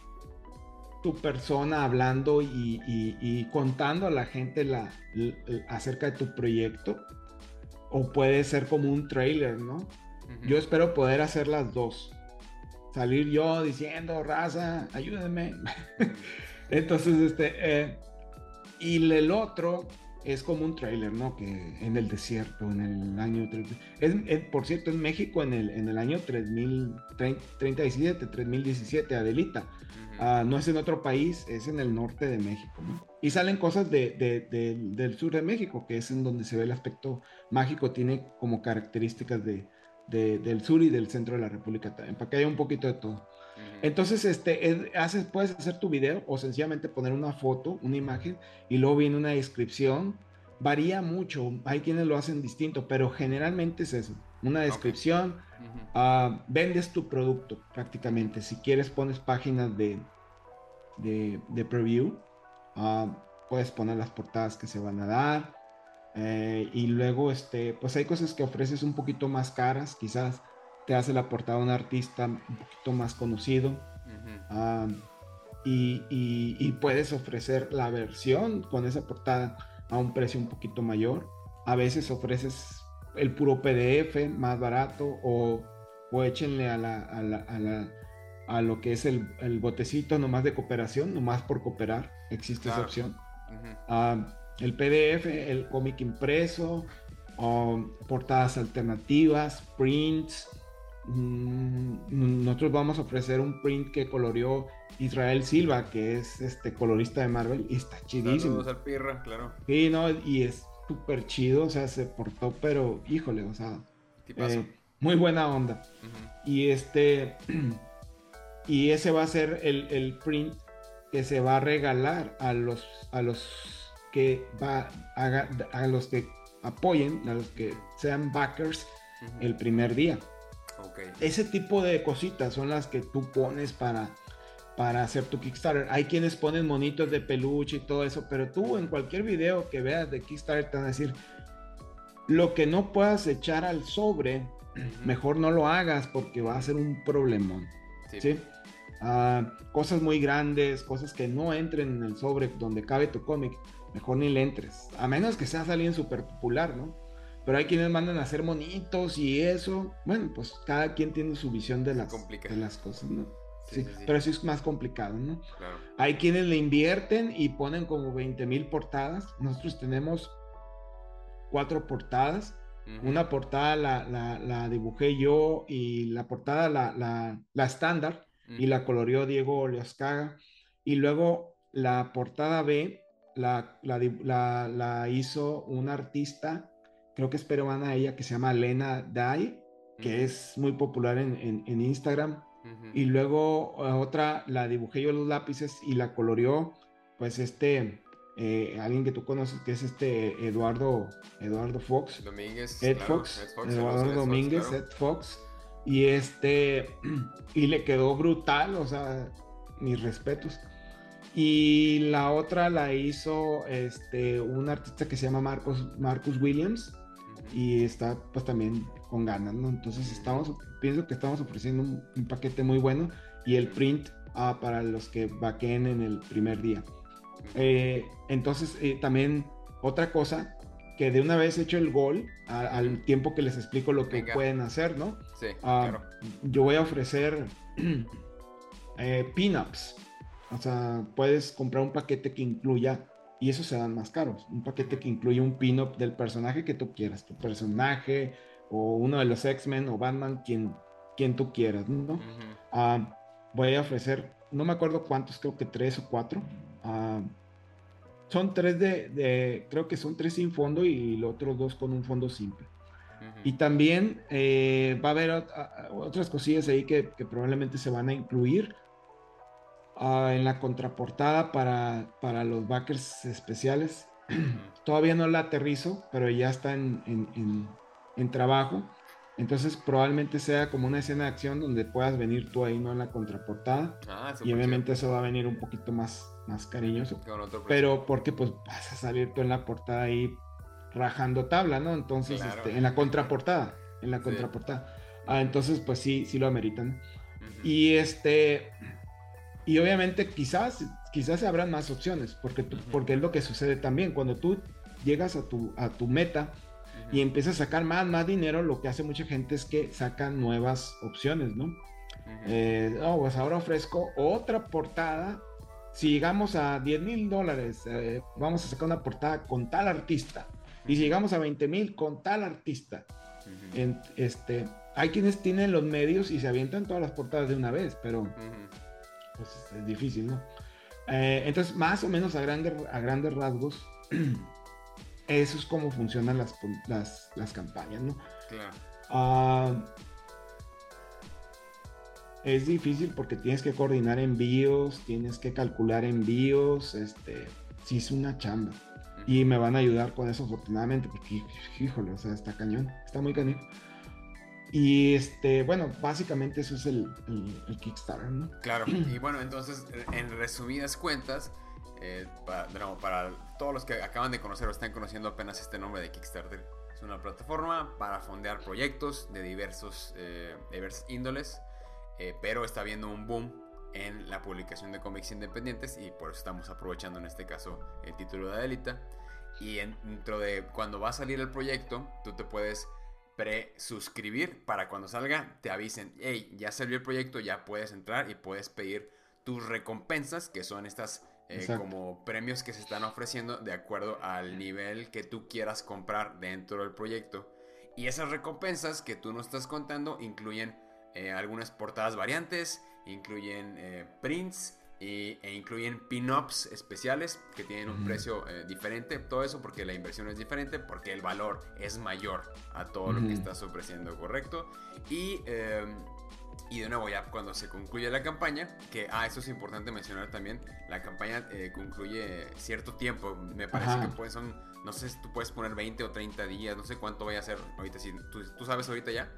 Speaker 2: tu persona hablando y, contando a la gente la, acerca de tu proyecto. O puede ser como un trailer, ¿no? Yo espero poder hacer las dos. Salir yo diciendo, raza, ayúdenme. [laughs] Entonces, este, eh, y el otro es como un trailer, ¿no? Que en el desierto, en el año... Es, por cierto, en México en el, en el año 3037, 3017, Adelita. Ah, no es en otro país, es en el norte de México, ¿no? Y salen cosas de, del sur de México, que es en donde se ve el aspecto mágico, tiene como características de, del sur y del centro de la República también, para que haya un poquito de todo. Entonces, este, haces, puedes hacer tu video o sencillamente poner una foto, una imagen y luego viene una descripción. Varía mucho, hay quienes lo hacen distinto, pero generalmente es eso, una descripción. Ah, vendes tu producto prácticamente. Si quieres pones páginas de, de, preview, ah, puedes poner las portadas que se van a dar. Eh, y luego, este, pues hay cosas que ofreces un poquito más caras, quizás te hace la portada un artista un poquito más conocido. Ah, y, puedes ofrecer la versión con esa portada a un precio un poquito mayor. A veces ofreces el puro PDF más barato o, o échenle a, la, a, la, a, lo que es el, el, botecito nomás de cooperación, nomás por cooperar. Existe esa opción. Ah, el PDF, el cómic impreso, o portadas alternativas, prints, Mm, nosotros vamos a ofrecer un print que coloreó Israel Silva, que es este colorista de Marvel, y está chidísimo.
Speaker 1: Al Pirra, claro.
Speaker 2: Sí, no, y es súper chido, o sea, se portó, pero híjole, o sea, eh, muy buena onda. Y este, [clears throat] y ese va a ser el, print que se va a regalar a los, a los que va a, a los que apoyen, a los que sean backers el primer día. Ese tipo de cositas son las que tú pones para, para hacer tu Kickstarter. Hay quienes ponen monitos de peluche y todo eso, pero tú en cualquier video que veas de Kickstarter te van a decir, lo que no puedas echar al sobre, mejor no lo hagas porque va a ser un problemón. Sí. Ah, cosas muy grandes, cosas que no entren en el sobre donde cabe tu cómic, mejor ni le entres. A menos que sea alguien súper popular, ¿no? Pero hay quienes mandan a hacer monitos y eso. Bueno, pues cada quien tiene su visión de las, de las cosas, ¿no? Sí, pero eso es más complicado, ¿no? Claro. Hay quienes le invierten y ponen como 20 mil portadas. Nosotros tenemos cuatro portadas. Una portada la, la, dibujé yo y la portada la estándar y la coloreó Diego Oleoscaga. Y luego la portada B la, la hizo un artista creo que es peruana ella, que se llama Lena Dai, que es muy popular en, en, Instagram. Y luego eh, otra la dibujé yo los lápices y la coloreó, pues este, eh, alguien que tú conoces, que es este Eduardo, Eduardo Fox.
Speaker 1: Domínguez.
Speaker 2: Ed, Fox, Eduardo Domínguez, Ed Fox. Y este, [clears throat] y le quedó brutal, o sea, mis respetos. Y la otra la hizo este, un artista que se llama Marcos, Marcus Williams y está pues también con ganas, ¿no? Entonces estamos, pienso que estamos ofreciendo un, paquete muy bueno y el print ah, para los que vaqueen en el primer día. Eh, entonces eh, también otra cosa que de una vez hecho el gol al tiempo que les explico lo que pueden hacer, ¿no?
Speaker 1: Sí, ah, claro.
Speaker 2: Yo voy a ofrecer [clears throat] eh, pin-ups. O sea, puedes comprar un paquete que incluya y esos se dan más caros. Un paquete que incluye un pin-up del personaje que tú quieras, tu personaje o uno de los X-Men o Batman, quien, quien tú quieras, ¿no? Ah, voy a ofrecer, no me acuerdo cuántos, creo que tres o cuatro. Ah, son tres de, creo que son tres sin fondo y los otros dos con un fondo simple. Y también eh, va a haber otras cosillas ahí que, que, probablemente se van a incluir. Ah, en la contraportada para, para los backers especiales. Todavía no la aterrizo, pero ya está en, en, en, trabajo. Entonces probablemente sea como una escena de acción donde puedas venir tú ahí, ¿no? En la contraportada. Ah, y obviamente eso va a venir un poquito más, más cariñoso. Pero porque pues vas a salir tú en la portada ahí rajando tabla, ¿no? Entonces, este, en la contraportada, en la contraportada. Ah, entonces pues sí, sí lo ameritan. Y este, y obviamente quizás, quizás habrán más opciones, porque, porque es lo que sucede también. Cuando tú llegas a tu, a tu meta, y empieza a sacar más, más dinero, lo que hace mucha gente es que sacan nuevas opciones, ¿no? Eh, oh, pues ahora ofrezco otra portada. Si llegamos a 10 mil dólares, eh, vamos a sacar una portada con tal artista. Y si llegamos a 20 mil con tal artista. este, hay quienes tienen los medios y se avientan todas las portadas de una vez, pero pues, es difícil, ¿no? Eh, entonces, más o menos a, grandes a grandes rasgos, [clears throat] eso es como funcionan las, las, campañas, ¿no? Claro. Ah, es difícil porque tienes que coordinar envíos, tienes que calcular envíos, este, sí es una chamba. Y me van a ayudar con eso afortunadamente, porque híjole, o sea, está cañón, está muy cañón. Y este, bueno, básicamente eso es el, el Kickstarter, ¿no?
Speaker 1: Claro, [clears throat] y bueno, entonces, en resumidas cuentas, eh, para, para, todos los que acaban de conocer o están conociendo apenas este nombre de Kickstarter, es una plataforma para fondear proyectos de diversos, eh, diversas índoles, eh, pero está viendo un boom en la publicación de cómics independientes y por eso estamos aprovechando en este caso el título de Adelita. Y dentro de cuando va a salir el proyecto, tú te puedes pre-suscribir para cuando salga te avisen, hey, ya salió el proyecto, ya puedes entrar y puedes pedir tus recompensas, que son estas eh, como premios que se están ofreciendo de acuerdo al nivel que tú quieras comprar dentro del proyecto. Y esas recompensas que tú no estás contando incluyen eh, algunas portadas variantes, incluyen eh, prints e incluyen pin-ups especiales que tienen un precio diferente. Todo eso porque la inversión es diferente, porque el valor es mayor a todo lo que estás ofreciendo, ¿correcto? Y em, y de nuevo, ya cuando se concluye la campaña, que, ah, eso es importante mencionar también, la campaña eh, concluye cierto tiempo, me parece que pues son, no sé si tú puedes poner 20 o 30 días, no sé cuánto vaya a ser ahorita, si ¿tú, sabes ahorita ya?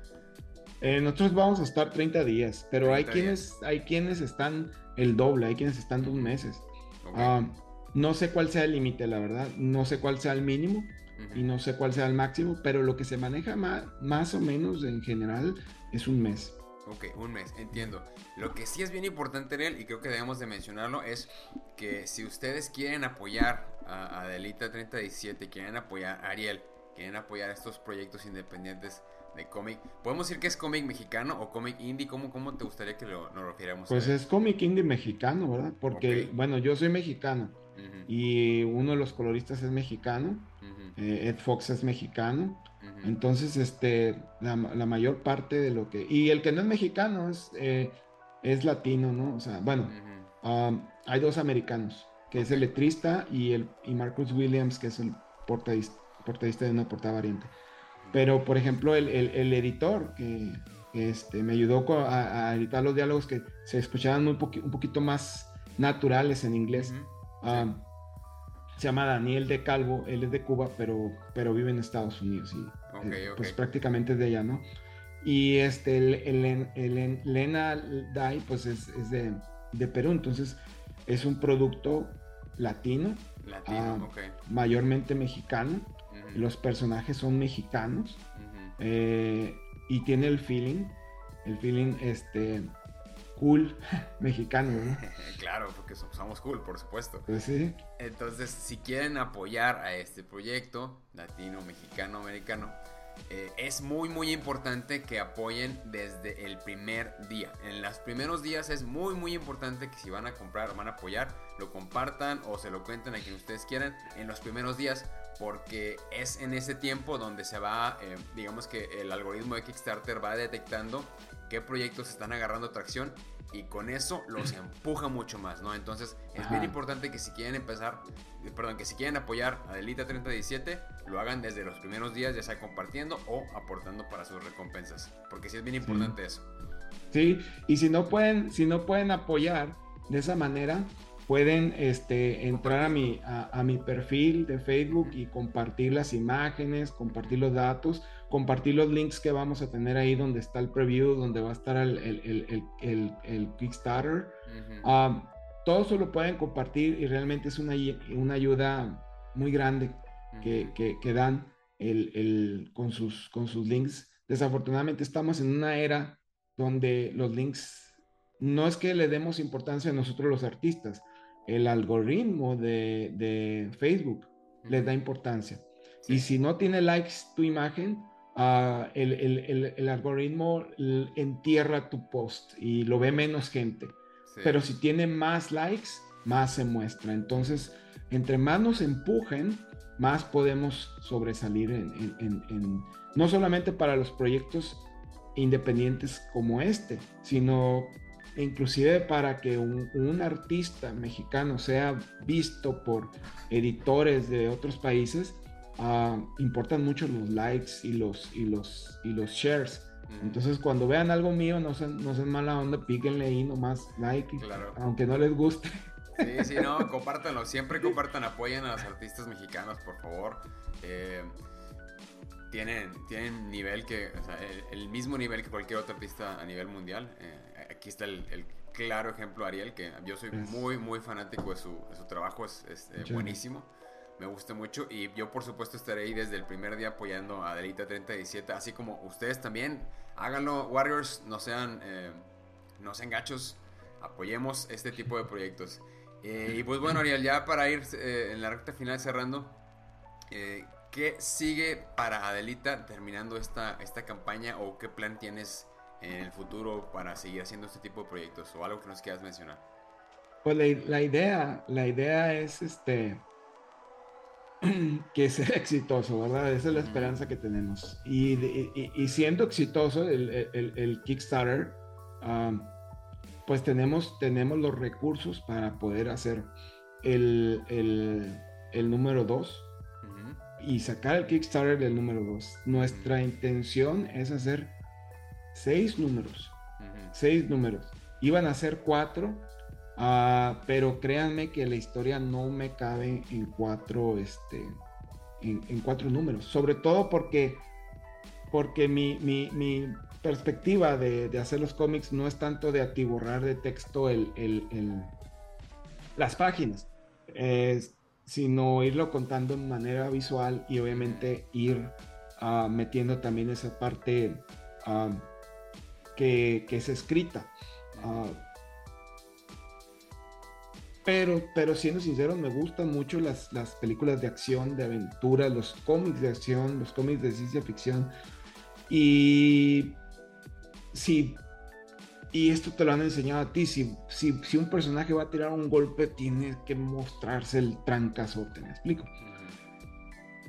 Speaker 2: Eh, nosotros vamos a estar 30 días, pero hay quienes, hay quienes están el doble, hay quienes están dos meses. Ah, no sé cuál sea el límite, la verdad, no sé cuál sea el mínimo y no sé cuál sea el máximo, pero lo que se maneja más, más o menos en general es un mes.
Speaker 1: Ok, un mes, entiendo. Lo que sí es bien importante, Ariel, y creo que debemos de mencionarlo, es que si ustedes quieren apoyar a Adelita 37, quieren apoyar a Ariel, quieren apoyar estos proyectos independientes de cómic, ¿podemos decir que es cómic mexicano o cómic indie? ¿Cómo, ¿Cómo te gustaría que lo, nos refiriéramos?
Speaker 2: Pues es cómic indie mexicano, ¿verdad? Porque, bueno, yo soy mexicano y uno de los coloristas es mexicano, eh, Ed Fox es mexicano. Entonces, este, la, mayor parte de lo que... Y el que no es mexicano es, eh, es latino, ¿no? O sea, bueno, um, hay dos americanos, que es el letrista y, el, y Marcus Williams, que es el portadista, portadista de una portada variante. Pero, por ejemplo, el, el, editor que, este, me ayudó a, editar los diálogos que se escuchaban muy un poquito más naturales en inglés. Um, se llama Daniel de Calvo, él es de Cuba, pero, pero vive en Estados Unidos y eh, pues prácticamente es de allá, ¿no? Y este, el, el, Lena Dai, pues es, es de, de, Perú, entonces es un producto latino, latino ah, mayormente mexicano, los personajes son mexicanos eh, y tiene el feeling, el feeling, este, cool [laughs] mexicano, ¿no? [laughs]
Speaker 1: claro, porque somos cool, por supuesto.
Speaker 2: Pues sí.
Speaker 1: Entonces, si quieren apoyar a este proyecto latino, mexicano, americano, eh, es muy muy importante que apoyen desde el primer día. En los primeros días es muy muy importante que si van a comprar o van a apoyar, lo compartan o se lo cuenten a quien ustedes quieran en los primeros días porque es en ese tiempo donde se va, eh, digamos que el algoritmo de Kickstarter va detectando qué proyectos están agarrando tracción y con eso los [clears throat] empuja mucho más, ¿no? Entonces es bien importante que si quieren empezar, perdón, que si quieren apoyar a Delita 3017, lo hagan desde los primeros días, ya sea compartiendo o aportando para sus recompensas, porque sí es bien importante eso.
Speaker 2: Sí, y si no pueden, si no pueden apoyar de esa manera, pueden este, entrar a mi, a, mi perfil de Facebook y compartir las imágenes, compartir los datos, compartir los links que vamos a tener ahí donde está el preview, donde va a estar el, el, Kickstarter. Ah, todo eso lo pueden compartir y realmente es una, una ayuda muy grande que, que, dan el, con, sus, con sus links. Desafortunadamente estamos en una era donde los links no es que le demos importancia a nosotros los artistas, el algoritmo de, Facebook les da importancia. Y si no tiene likes tu imagen, ah, el, algoritmo entierra tu post y lo ve menos gente. Pero si tiene más likes, más se muestra. Entonces, entre más nos empujen, más podemos sobresalir en, no solamente para los proyectos independientes como este, sino inclusive para que un, artista mexicano sea visto por editores de otros países, ah, importan mucho los likes y los, y los, y los shares. Entonces, cuando vean algo mío, no sean, no sean mala onda, píquenle ahí nomás like, aunque no les guste.
Speaker 1: Sí, sí, no, [laughs] compártanlo. Siempre compartan, apoyen a los artistas mexicanos, por favor. Eh, tienen, tienen nivel que, o sea, el, mismo nivel que cualquier otro artista a nivel mundial. Eh, aquí está el, claro ejemplo Ariel, que yo soy muy, muy fanático de su, de su trabajo, es, eh, buenísimo. Me gusta mucho y yo por supuesto estaré ahí desde el primer día apoyando a Delita 37, así como ustedes también. Háganlo, Warriors, no sean, no sean gachos, apoyemos este tipo de proyectos. Eh, y pues bueno, Ariel, ya para ir eh, en la recta final cerrando, eh, ¿qué sigue para Adelita terminando esta, esta campaña o qué plan tienes en el futuro para seguir haciendo este tipo de proyectos o algo que nos quieras mencionar?
Speaker 2: Pues la, idea, la idea es este [clears throat] que sea exitoso, ¿verdad? Esa es la esperanza que tenemos. Y, siendo exitoso el, Kickstarter, um, pues tenemos, tenemos los recursos para poder hacer el, número 2 y sacar el Kickstarter del número 2. Nuestra intención es hacer seis números. Seis números. Iban a ser cuatro, ah, pero créanme que la historia no me cabe en cuatro, este, en, cuatro números. Sobre todo porque, porque mi, mi, perspectiva de, hacer los cómics no es tanto de atiborrar de texto el, las páginas, sino irlo contando de manera visual y obviamente ir ah, metiendo también esa parte ah, que, es escrita. Ah, pero, pero siendo sincero, me gustan mucho las, las películas de acción, de aventura, los cómics de acción, los cómics de ciencia ficción. Y si, y esto te lo han enseñado a ti, si, si, un personaje va a tirar un golpe, tiene que mostrarse el trancazote, ¿me explico?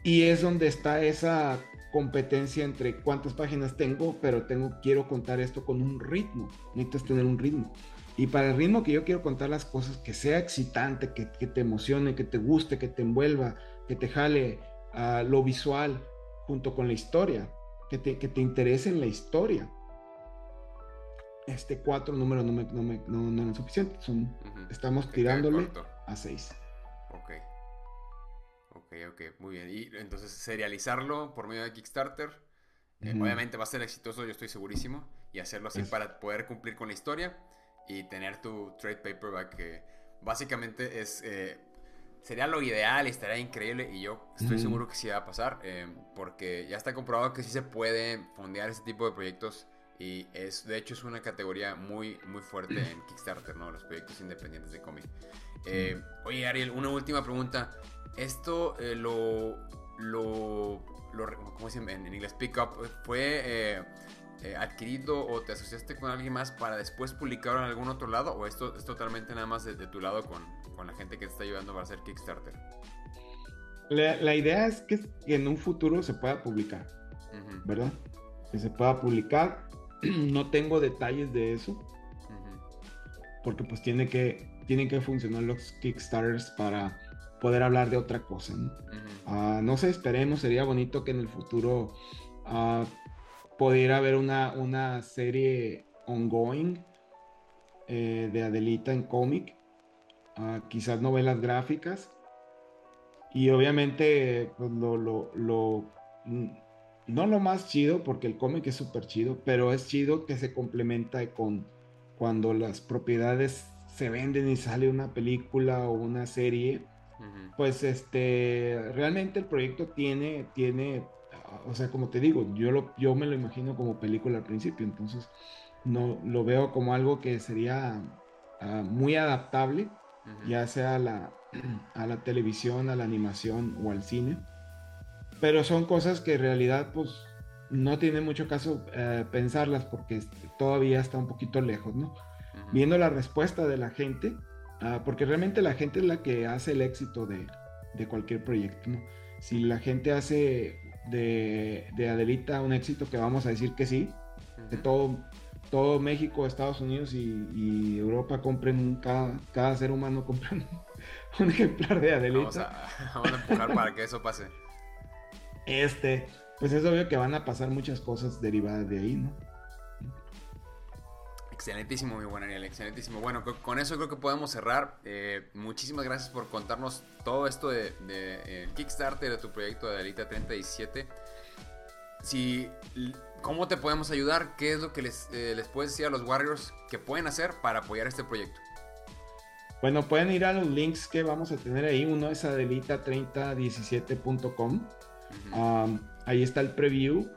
Speaker 2: Y es donde está esa competencia entre cuántas páginas tengo, pero tengo, quiero contar esto con un ritmo, necesitas tener un ritmo. Y para el ritmo que yo quiero contar las cosas, que sea excitante, que, te emocione, que te guste, que te envuelva, que te jale a lo visual junto con la historia, que te, que te interese en la historia este cuatro números no, me, no, me, no, eran suficientes. Son, Estamos tirándole a seis.
Speaker 1: Ok. Ok, muy bien. Y entonces serializarlo por medio de Kickstarter. Eh, obviamente va a ser exitoso, yo estoy segurísimo. Y hacerlo así para poder cumplir con la historia y tener tu trade paperback que básicamente es... Eh, sería lo ideal y estaría increíble y yo estoy seguro que sí va a pasar eh, porque ya está comprobado que sí se puede fondear este tipo de proyectos y es, de hecho, es una categoría muy, muy fuerte en Kickstarter, ¿no? Los proyectos independientes de cómic. Eh, oye, Ariel, una última pregunta. ¿Esto eh, lo, lo, ¿cómo se llama en inglés? Pick up, ¿fue eh, adquirido o te asociaste con alguien más para después publicarlo en algún otro lado? ¿O esto es totalmente nada más de, tu lado con, con, la gente que te está ayudando para hacer Kickstarter?
Speaker 2: La, la idea es que en un futuro se pueda publicar, ¿verdad? Que se pueda publicar [clears throat] no tengo detalles de eso. Porque pues tiene que, tienen que funcionar los Kickstarters para poder hablar de otra cosa. ¿no? Ah, sé, esperemos, sería bonito que en el futuro uh, pudiera haber una, una serie ongoing eh, de Adelita en cómic. quizás novelas gráficas. Y obviamente, pues lo, lo, lo, no lo más chido, porque el cómic es súper chido, pero es chido que se complementa con cuando las propiedades se venden y sale una película o una serie. Pues este, realmente el proyecto tiene, tiene, o sea, como te digo, yo, lo, yo me lo imagino como película al principio, entonces no lo veo como algo que sería ah, muy adaptable, ya sea a la, [clears throat] a la televisión, a la animación o al cine. Pero son cosas que en realidad pues no tiene mucho caso eh, pensarlas porque todavía está un poquito lejos, ¿no? Viendo la respuesta de la gente, ah, porque realmente la gente es la que hace el éxito de, de cualquier proyecto, ¿no? Si la gente hace de, de, Adelita un éxito que vamos a decir que sí, que todo, todo México, Estados Unidos y, Europa compren, cada, cada, ser humano compren [laughs] un ejemplar de Adelita. [laughs]
Speaker 1: Vamos a, empujar para que eso pase.
Speaker 2: Este, pues es obvio que van a pasar muchas cosas derivadas de ahí, ¿no?
Speaker 1: Excelentísimo, mi buen Ariel, excelentísimo. Bueno, con eso creo que podemos cerrar. Eh, muchísimas gracias por contarnos todo esto de, de Kickstarter, de tu proyecto de Adelita 37. Si ¿Cómo te podemos ayudar? ¿Qué es lo que les, eh, les puedes decir a los Warriors que pueden hacer para apoyar este proyecto?
Speaker 2: Bueno, pueden ir a los links que vamos a tener ahí. Uno es adelita3017.com. ahí está el preview,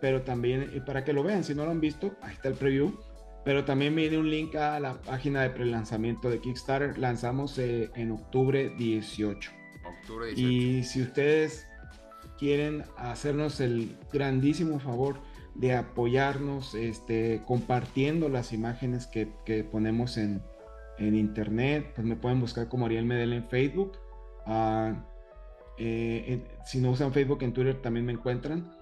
Speaker 2: pero también eh, para que lo vean, si no lo han visto, ahí está el preview. Pero también viene un link a la página de prelanzamiento de Kickstarter. Lanzamos eh, en octubre 18. Octubre 18. Y si ustedes quieren hacernos el grandísimo favor de apoyarnos este, compartiendo las imágenes que, ponemos en, internet. Pues me pueden buscar como Ariel Medel en Facebook. Ah, eh, si no usan Facebook, en Twitter también me encuentran.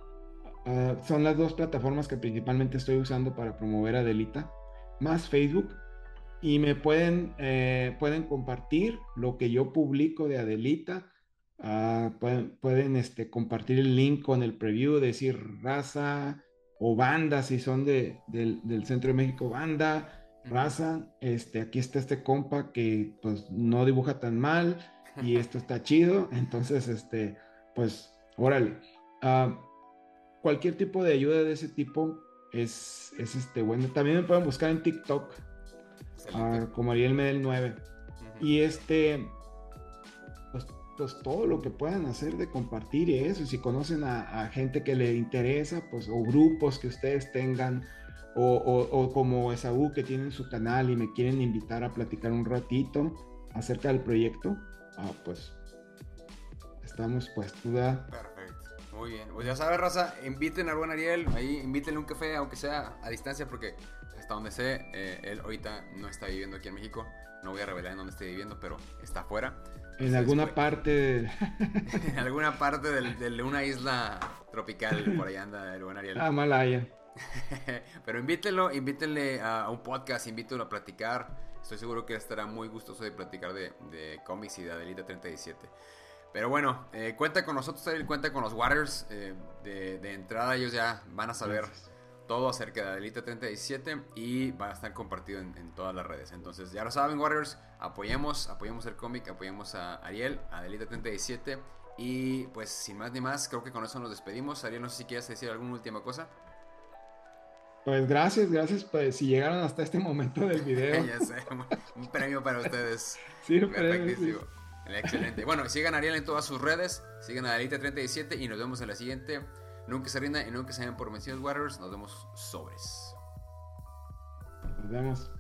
Speaker 2: Ah, son las dos plataformas que principalmente estoy usando para promover a Adelita, más Facebook. Y me pueden, eh, pueden compartir lo que yo publico de Adelita. Ah, pueden, pueden este, compartir el link con el preview, decir raza, o banda, si son de, del centro de México, banda, raza, este, aquí está este compa que pues no dibuja tan mal y [laughs] esto está chido, entonces, este, pues, órale. Ah, cualquier tipo de ayuda de ese tipo es, es este, bueno. También me pueden buscar en TikTok, uh, como Ariel Medel 9. Y este, pues todo lo que puedan hacer de compartir eso, si conocen a, gente que le interesa, pues o grupos que ustedes tengan, o, como Esaú que tienen su canal y me quieren invitar a platicar un ratito acerca del proyecto, ah, pues estamos pues duda.
Speaker 1: Muy bien. Pues ya sabes, Raza, inviten a buen Ariel, ahí invítenle un café, aunque sea a distancia, porque hasta donde sé, eh, él ahorita no está viviendo aquí en México. No voy a revelar en dónde esté viviendo, pero está afuera.
Speaker 2: En alguna parte. [laughs] [laughs]
Speaker 1: en alguna parte de una isla tropical, por ahí anda el buen Ariel. [laughs]
Speaker 2: Ah, Malaya.
Speaker 1: Pero invítenlo, invítenle a un podcast, invítenlo a platicar. Estoy seguro que estará muy gustoso de platicar de, de cómics y de Adelita 37. Pero bueno, eh, cuenta con nosotros, cuenta con los Warriors. Eh, de, entrada ellos ya van a saber todo acerca de Adelita 37 y va a estar compartido en, todas las redes. Entonces, ya lo saben, Warriors, apoyemos, apoyemos el cómic, apoyemos a Ariel, a Adelita 37 y pues sin más ni más, creo que con eso nos despedimos. Ariel, no sé si quieres decir alguna última cosa.
Speaker 2: Pues gracias, gracias pues, si llegaron hasta este momento del [laughs] video.
Speaker 1: ya sé, un premio para ustedes.
Speaker 2: Sí, Perfectísimo.
Speaker 1: Excelente. Bueno, sigan a Ariel en todas sus redes, sigan a Adelita 37 y nos vemos en la siguiente. Nunca se rinda y nunca se vayan por vencidos Warriors. Nos vemos sobres.
Speaker 2: Nos vemos.